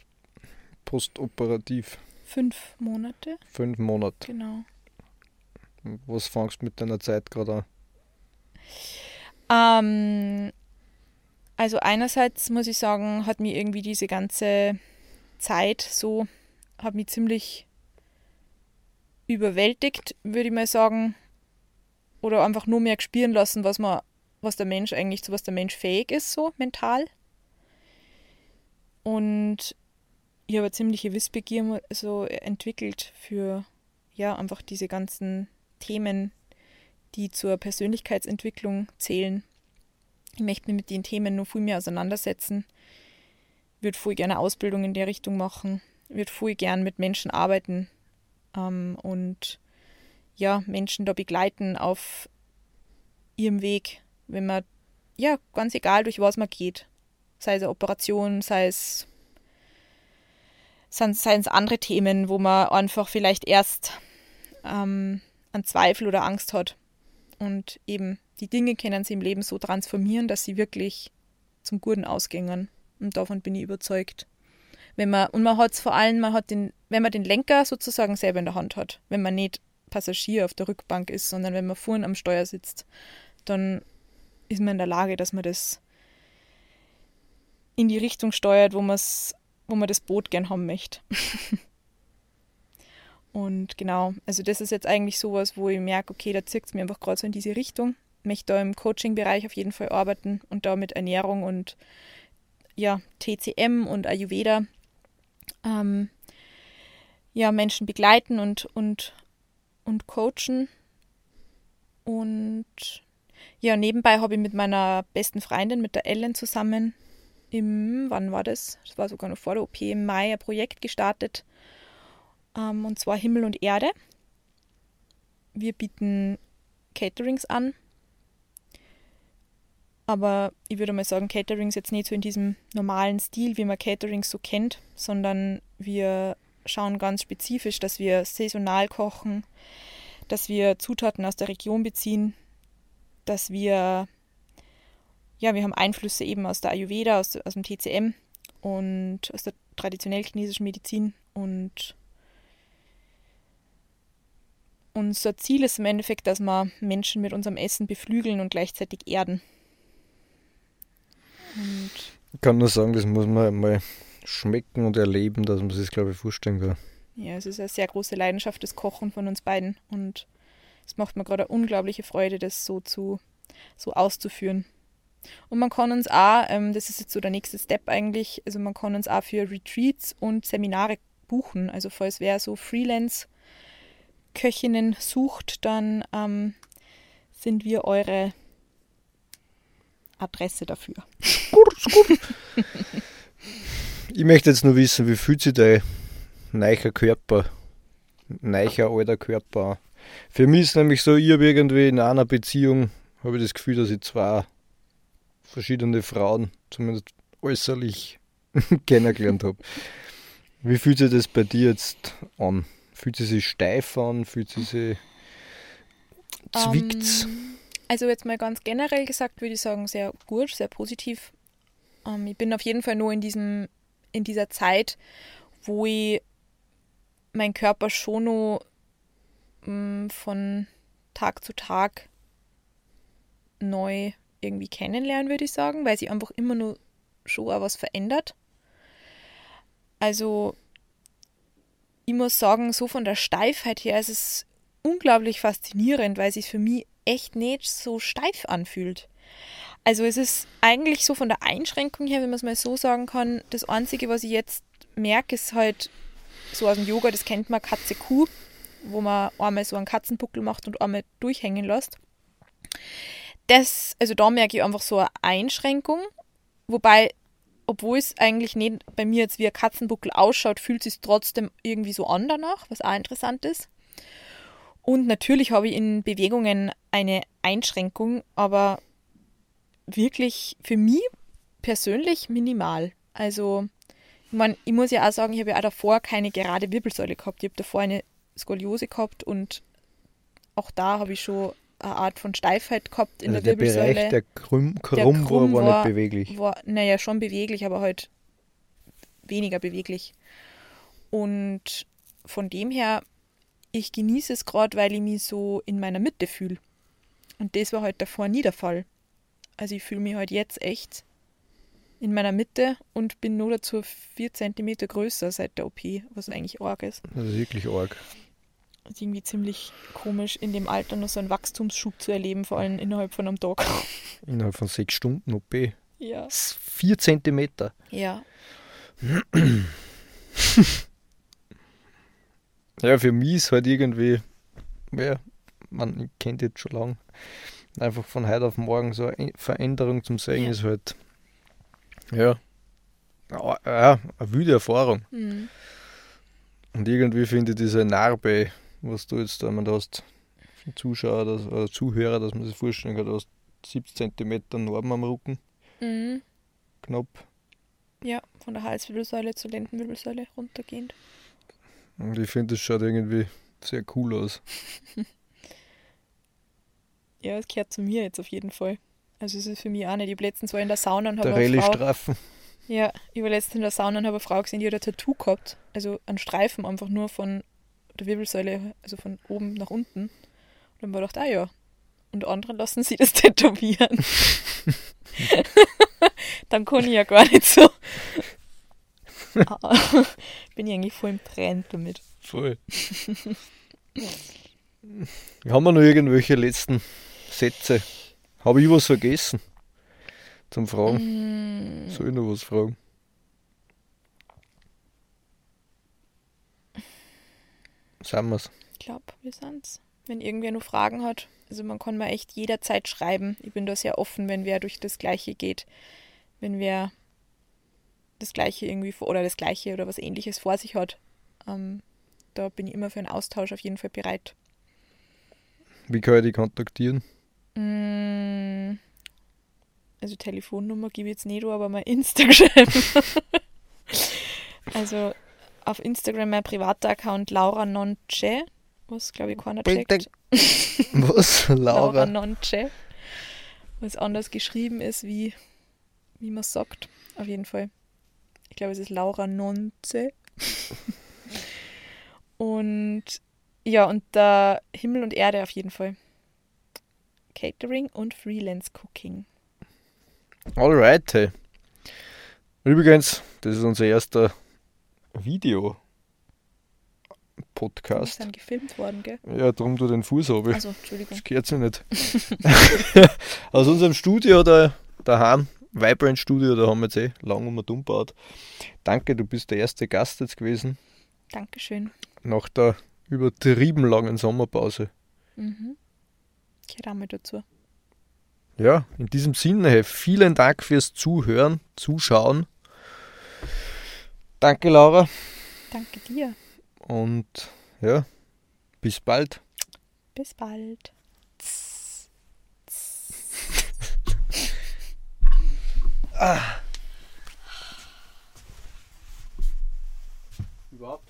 postoperativ. Fünf Monate? Fünf Monate. Genau. Was fangst du mit deiner Zeit gerade an? Ähm, also einerseits muss ich sagen, hat mir irgendwie diese ganze Zeit so, hat mich ziemlich überwältigt, würde ich mal sagen. Oder einfach nur mehr spüren lassen, was man, was der Mensch eigentlich, zu was der Mensch fähig ist, so mental. Und ich habe ziemliche Wissbegier so entwickelt für ja einfach diese ganzen Themen, die zur Persönlichkeitsentwicklung zählen. Ich möchte mich mit den Themen noch viel mehr auseinandersetzen. Würde viel gerne Ausbildung in der Richtung machen. Würde viel gerne mit Menschen arbeiten ähm, und ja, Menschen da begleiten auf ihrem Weg, wenn man, ja, ganz egal, durch was man geht. Sei es eine Operation, sei es, seien es andere Themen, wo man einfach vielleicht erst ähm, einen Zweifel oder Angst hat und eben die Dinge können sie im Leben so transformieren, dass sie wirklich zum Guten ausgängen. Und davon bin ich überzeugt. Wenn man, und man hat es vor allem, man hat den, wenn man den Lenker sozusagen selber in der Hand hat, wenn man nicht Passagier auf der Rückbank ist, sondern wenn man vorne am Steuer sitzt, dann ist man in der Lage, dass man das in die Richtung steuert, wo, wo man das Boot gern haben möchte. Und genau, also das ist jetzt eigentlich sowas, wo ich merke, okay, da zirkt es mir einfach gerade so in diese Richtung möchte da im Coaching-Bereich auf jeden Fall arbeiten und da mit Ernährung und ja, TCM und Ayurveda ähm, ja, Menschen begleiten und, und, und coachen. Und ja, nebenbei habe ich mit meiner besten Freundin, mit der Ellen zusammen im, wann war das? Das war sogar noch vor der OP, im Mai ein Projekt gestartet. Ähm, und zwar Himmel und Erde. Wir bieten Caterings an aber ich würde mal sagen, Catering ist jetzt nicht so in diesem normalen Stil, wie man Catering so kennt, sondern wir schauen ganz spezifisch, dass wir saisonal kochen, dass wir Zutaten aus der Region beziehen, dass wir, ja, wir haben Einflüsse eben aus der Ayurveda, aus, aus dem TCM und aus der traditionell chinesischen Medizin und unser Ziel ist im Endeffekt, dass wir Menschen mit unserem Essen beflügeln und gleichzeitig erden. Und ich kann nur sagen, das muss man mal schmecken und erleben, dass man sich das, glaube ich, vorstellen kann. Ja, es ist eine sehr große Leidenschaft, das Kochen von uns beiden. Und es macht mir gerade eine unglaubliche Freude, das so zu so auszuführen. Und man kann uns auch, ähm, das ist jetzt so der nächste Step eigentlich, also man kann uns auch für Retreats und Seminare buchen. Also falls wer so Freelance-Köchinnen sucht, dann ähm, sind wir eure Adresse dafür. ich möchte jetzt nur wissen, wie fühlt sich dein neicher Körper, neicher alter Körper? Für mich ist nämlich so, ich habe irgendwie in einer Beziehung, habe ich das Gefühl, dass ich zwei verschiedene Frauen, zumindest äußerlich, kennengelernt habe. Wie fühlt sich das bei dir jetzt an? Fühlt sie sich steif an? Fühlt sie sich zwickt? Um, ähm, also jetzt mal ganz generell gesagt, würde ich sagen, sehr gut, sehr positiv. Ähm, ich bin auf jeden Fall nur in diesem, in dieser Zeit, wo ich meinen Körper schon noch von Tag zu Tag neu irgendwie kennenlernen, würde ich sagen, weil sich einfach immer nur schon auch was verändert. Also ich muss sagen, so von der Steifheit her ist es unglaublich faszinierend, weil sich für mich echt nicht so steif anfühlt. Also es ist eigentlich so von der Einschränkung her, wenn man es mal so sagen kann, das Einzige, was ich jetzt merke, ist halt so aus dem Yoga, das kennt man Katze-Kuh, wo man einmal so einen Katzenbuckel macht und einmal durchhängen lässt. Das, also da merke ich einfach so eine Einschränkung, wobei, obwohl es eigentlich nicht bei mir jetzt wie ein Katzenbuckel ausschaut, fühlt es sich trotzdem irgendwie so an danach, was auch interessant ist. Und natürlich habe ich in Bewegungen eine Einschränkung, aber wirklich für mich persönlich minimal. Also, ich meine, ich muss ja auch sagen, ich habe ja auch davor keine gerade Wirbelsäule gehabt. Ich habe davor eine Skoliose gehabt und auch da habe ich schon eine Art von Steifheit gehabt in also der, der Wirbelsäule. Bereich, der krumm, Der krumm, krumm war, war nicht beweglich. war, naja, schon beweglich, aber halt weniger beweglich. Und von dem her, ich genieße es gerade, weil ich mich so in meiner Mitte fühle. Und das war halt davor nie der Fall. Also ich fühle mich halt jetzt echt in meiner Mitte und bin nur dazu vier Zentimeter größer seit der OP, was eigentlich arg ist. Das ist wirklich arg. Das ist irgendwie ziemlich komisch, in dem Alter noch so einen Wachstumsschub zu erleben, vor allem innerhalb von einem Tag. Innerhalb von sechs Stunden OP. Ja. Vier Zentimeter. Ja. Ja, für mich ist halt irgendwie, ja, man kennt jetzt schon lange, einfach von heute auf morgen so eine Veränderung zum Sehen Ja. ist halt, ja, ja, ja, eine wilde Erfahrung. Mhm. Und irgendwie finde ich diese Narbe, was du jetzt da, man, du hast Zuschauer das, oder Zuhörer, dass man sich vorstellen kann, du hast 70 cm Narben am Rücken, Mhm. knapp. Ja, von der Halswirbelsäule zur Lendenwirbelsäule runtergehend. Und ich finde, das schaut irgendwie sehr cool aus. Ja, es gehört zu mir jetzt auf jeden Fall. Also es ist für mich auch nicht. Ich habe letztens war in der Sauna und habe eine Frau, Rallye-Strafen. ja, ich war letztens in der Sauna und habe eine Frau gesehen, die hat ein Tattoo gehabt. Also einen Streifen einfach nur von der Wirbelsäule, also von oben nach unten. Und dann war ich gedacht, ah ja. Und andere lassen sie das tätowieren. dann kann ich ja gar nicht so. Bin ich eigentlich voll im Trend damit. Voll. Haben wir noch irgendwelche letzten Sätze? Habe ich was vergessen? Zum Fragen? Mm, Soll ich noch was fragen? Sagen wir's. Ich glaube, wir sind's. Wenn irgendwer noch Fragen hat, also man kann mir echt jederzeit schreiben. Ich bin da sehr offen, wenn wer durch das Gleiche geht. Wenn wer das Gleiche irgendwie vor oder das Gleiche oder was Ähnliches vor sich hat. Ähm, da bin ich immer für einen Austausch auf jeden Fall bereit. Wie kann ich dich kontaktieren? Mm, Also Telefonnummer gebe ich jetzt nicht, aber mein Instagram. also auf Instagram mein privater Account Laura Nonce, was glaube ich keiner checkt. Was? Laura Laura? Nonce. Was anders geschrieben ist, wie, wie man sagt. Auf jeden Fall. Ich glaube, es ist Laura Nonce. und ja, und da Himmel und Erde auf jeden Fall. Catering und Freelance Cooking. Alright, hey. Übrigens, das ist unser erster Video. Podcast. sind gefilmt worden, gell? Ja, drum du den Fuß habe. Also, Entschuldigung. Das gehört sich nicht. Aus unserem Studio da, daheim, Vibrant Studio, da haben wir jetzt eh lang um und umgebaut. Danke, du bist der erste Gast jetzt gewesen, Dankeschön. nach der übertrieben langen Sommerpause. Mhm. Auch mal dazu. Ja, in diesem Sinne, vielen Dank fürs Zuhören, Zuschauen. Danke, Laura. Danke dir. Und ja, bis bald. Bis bald. Überhaupt.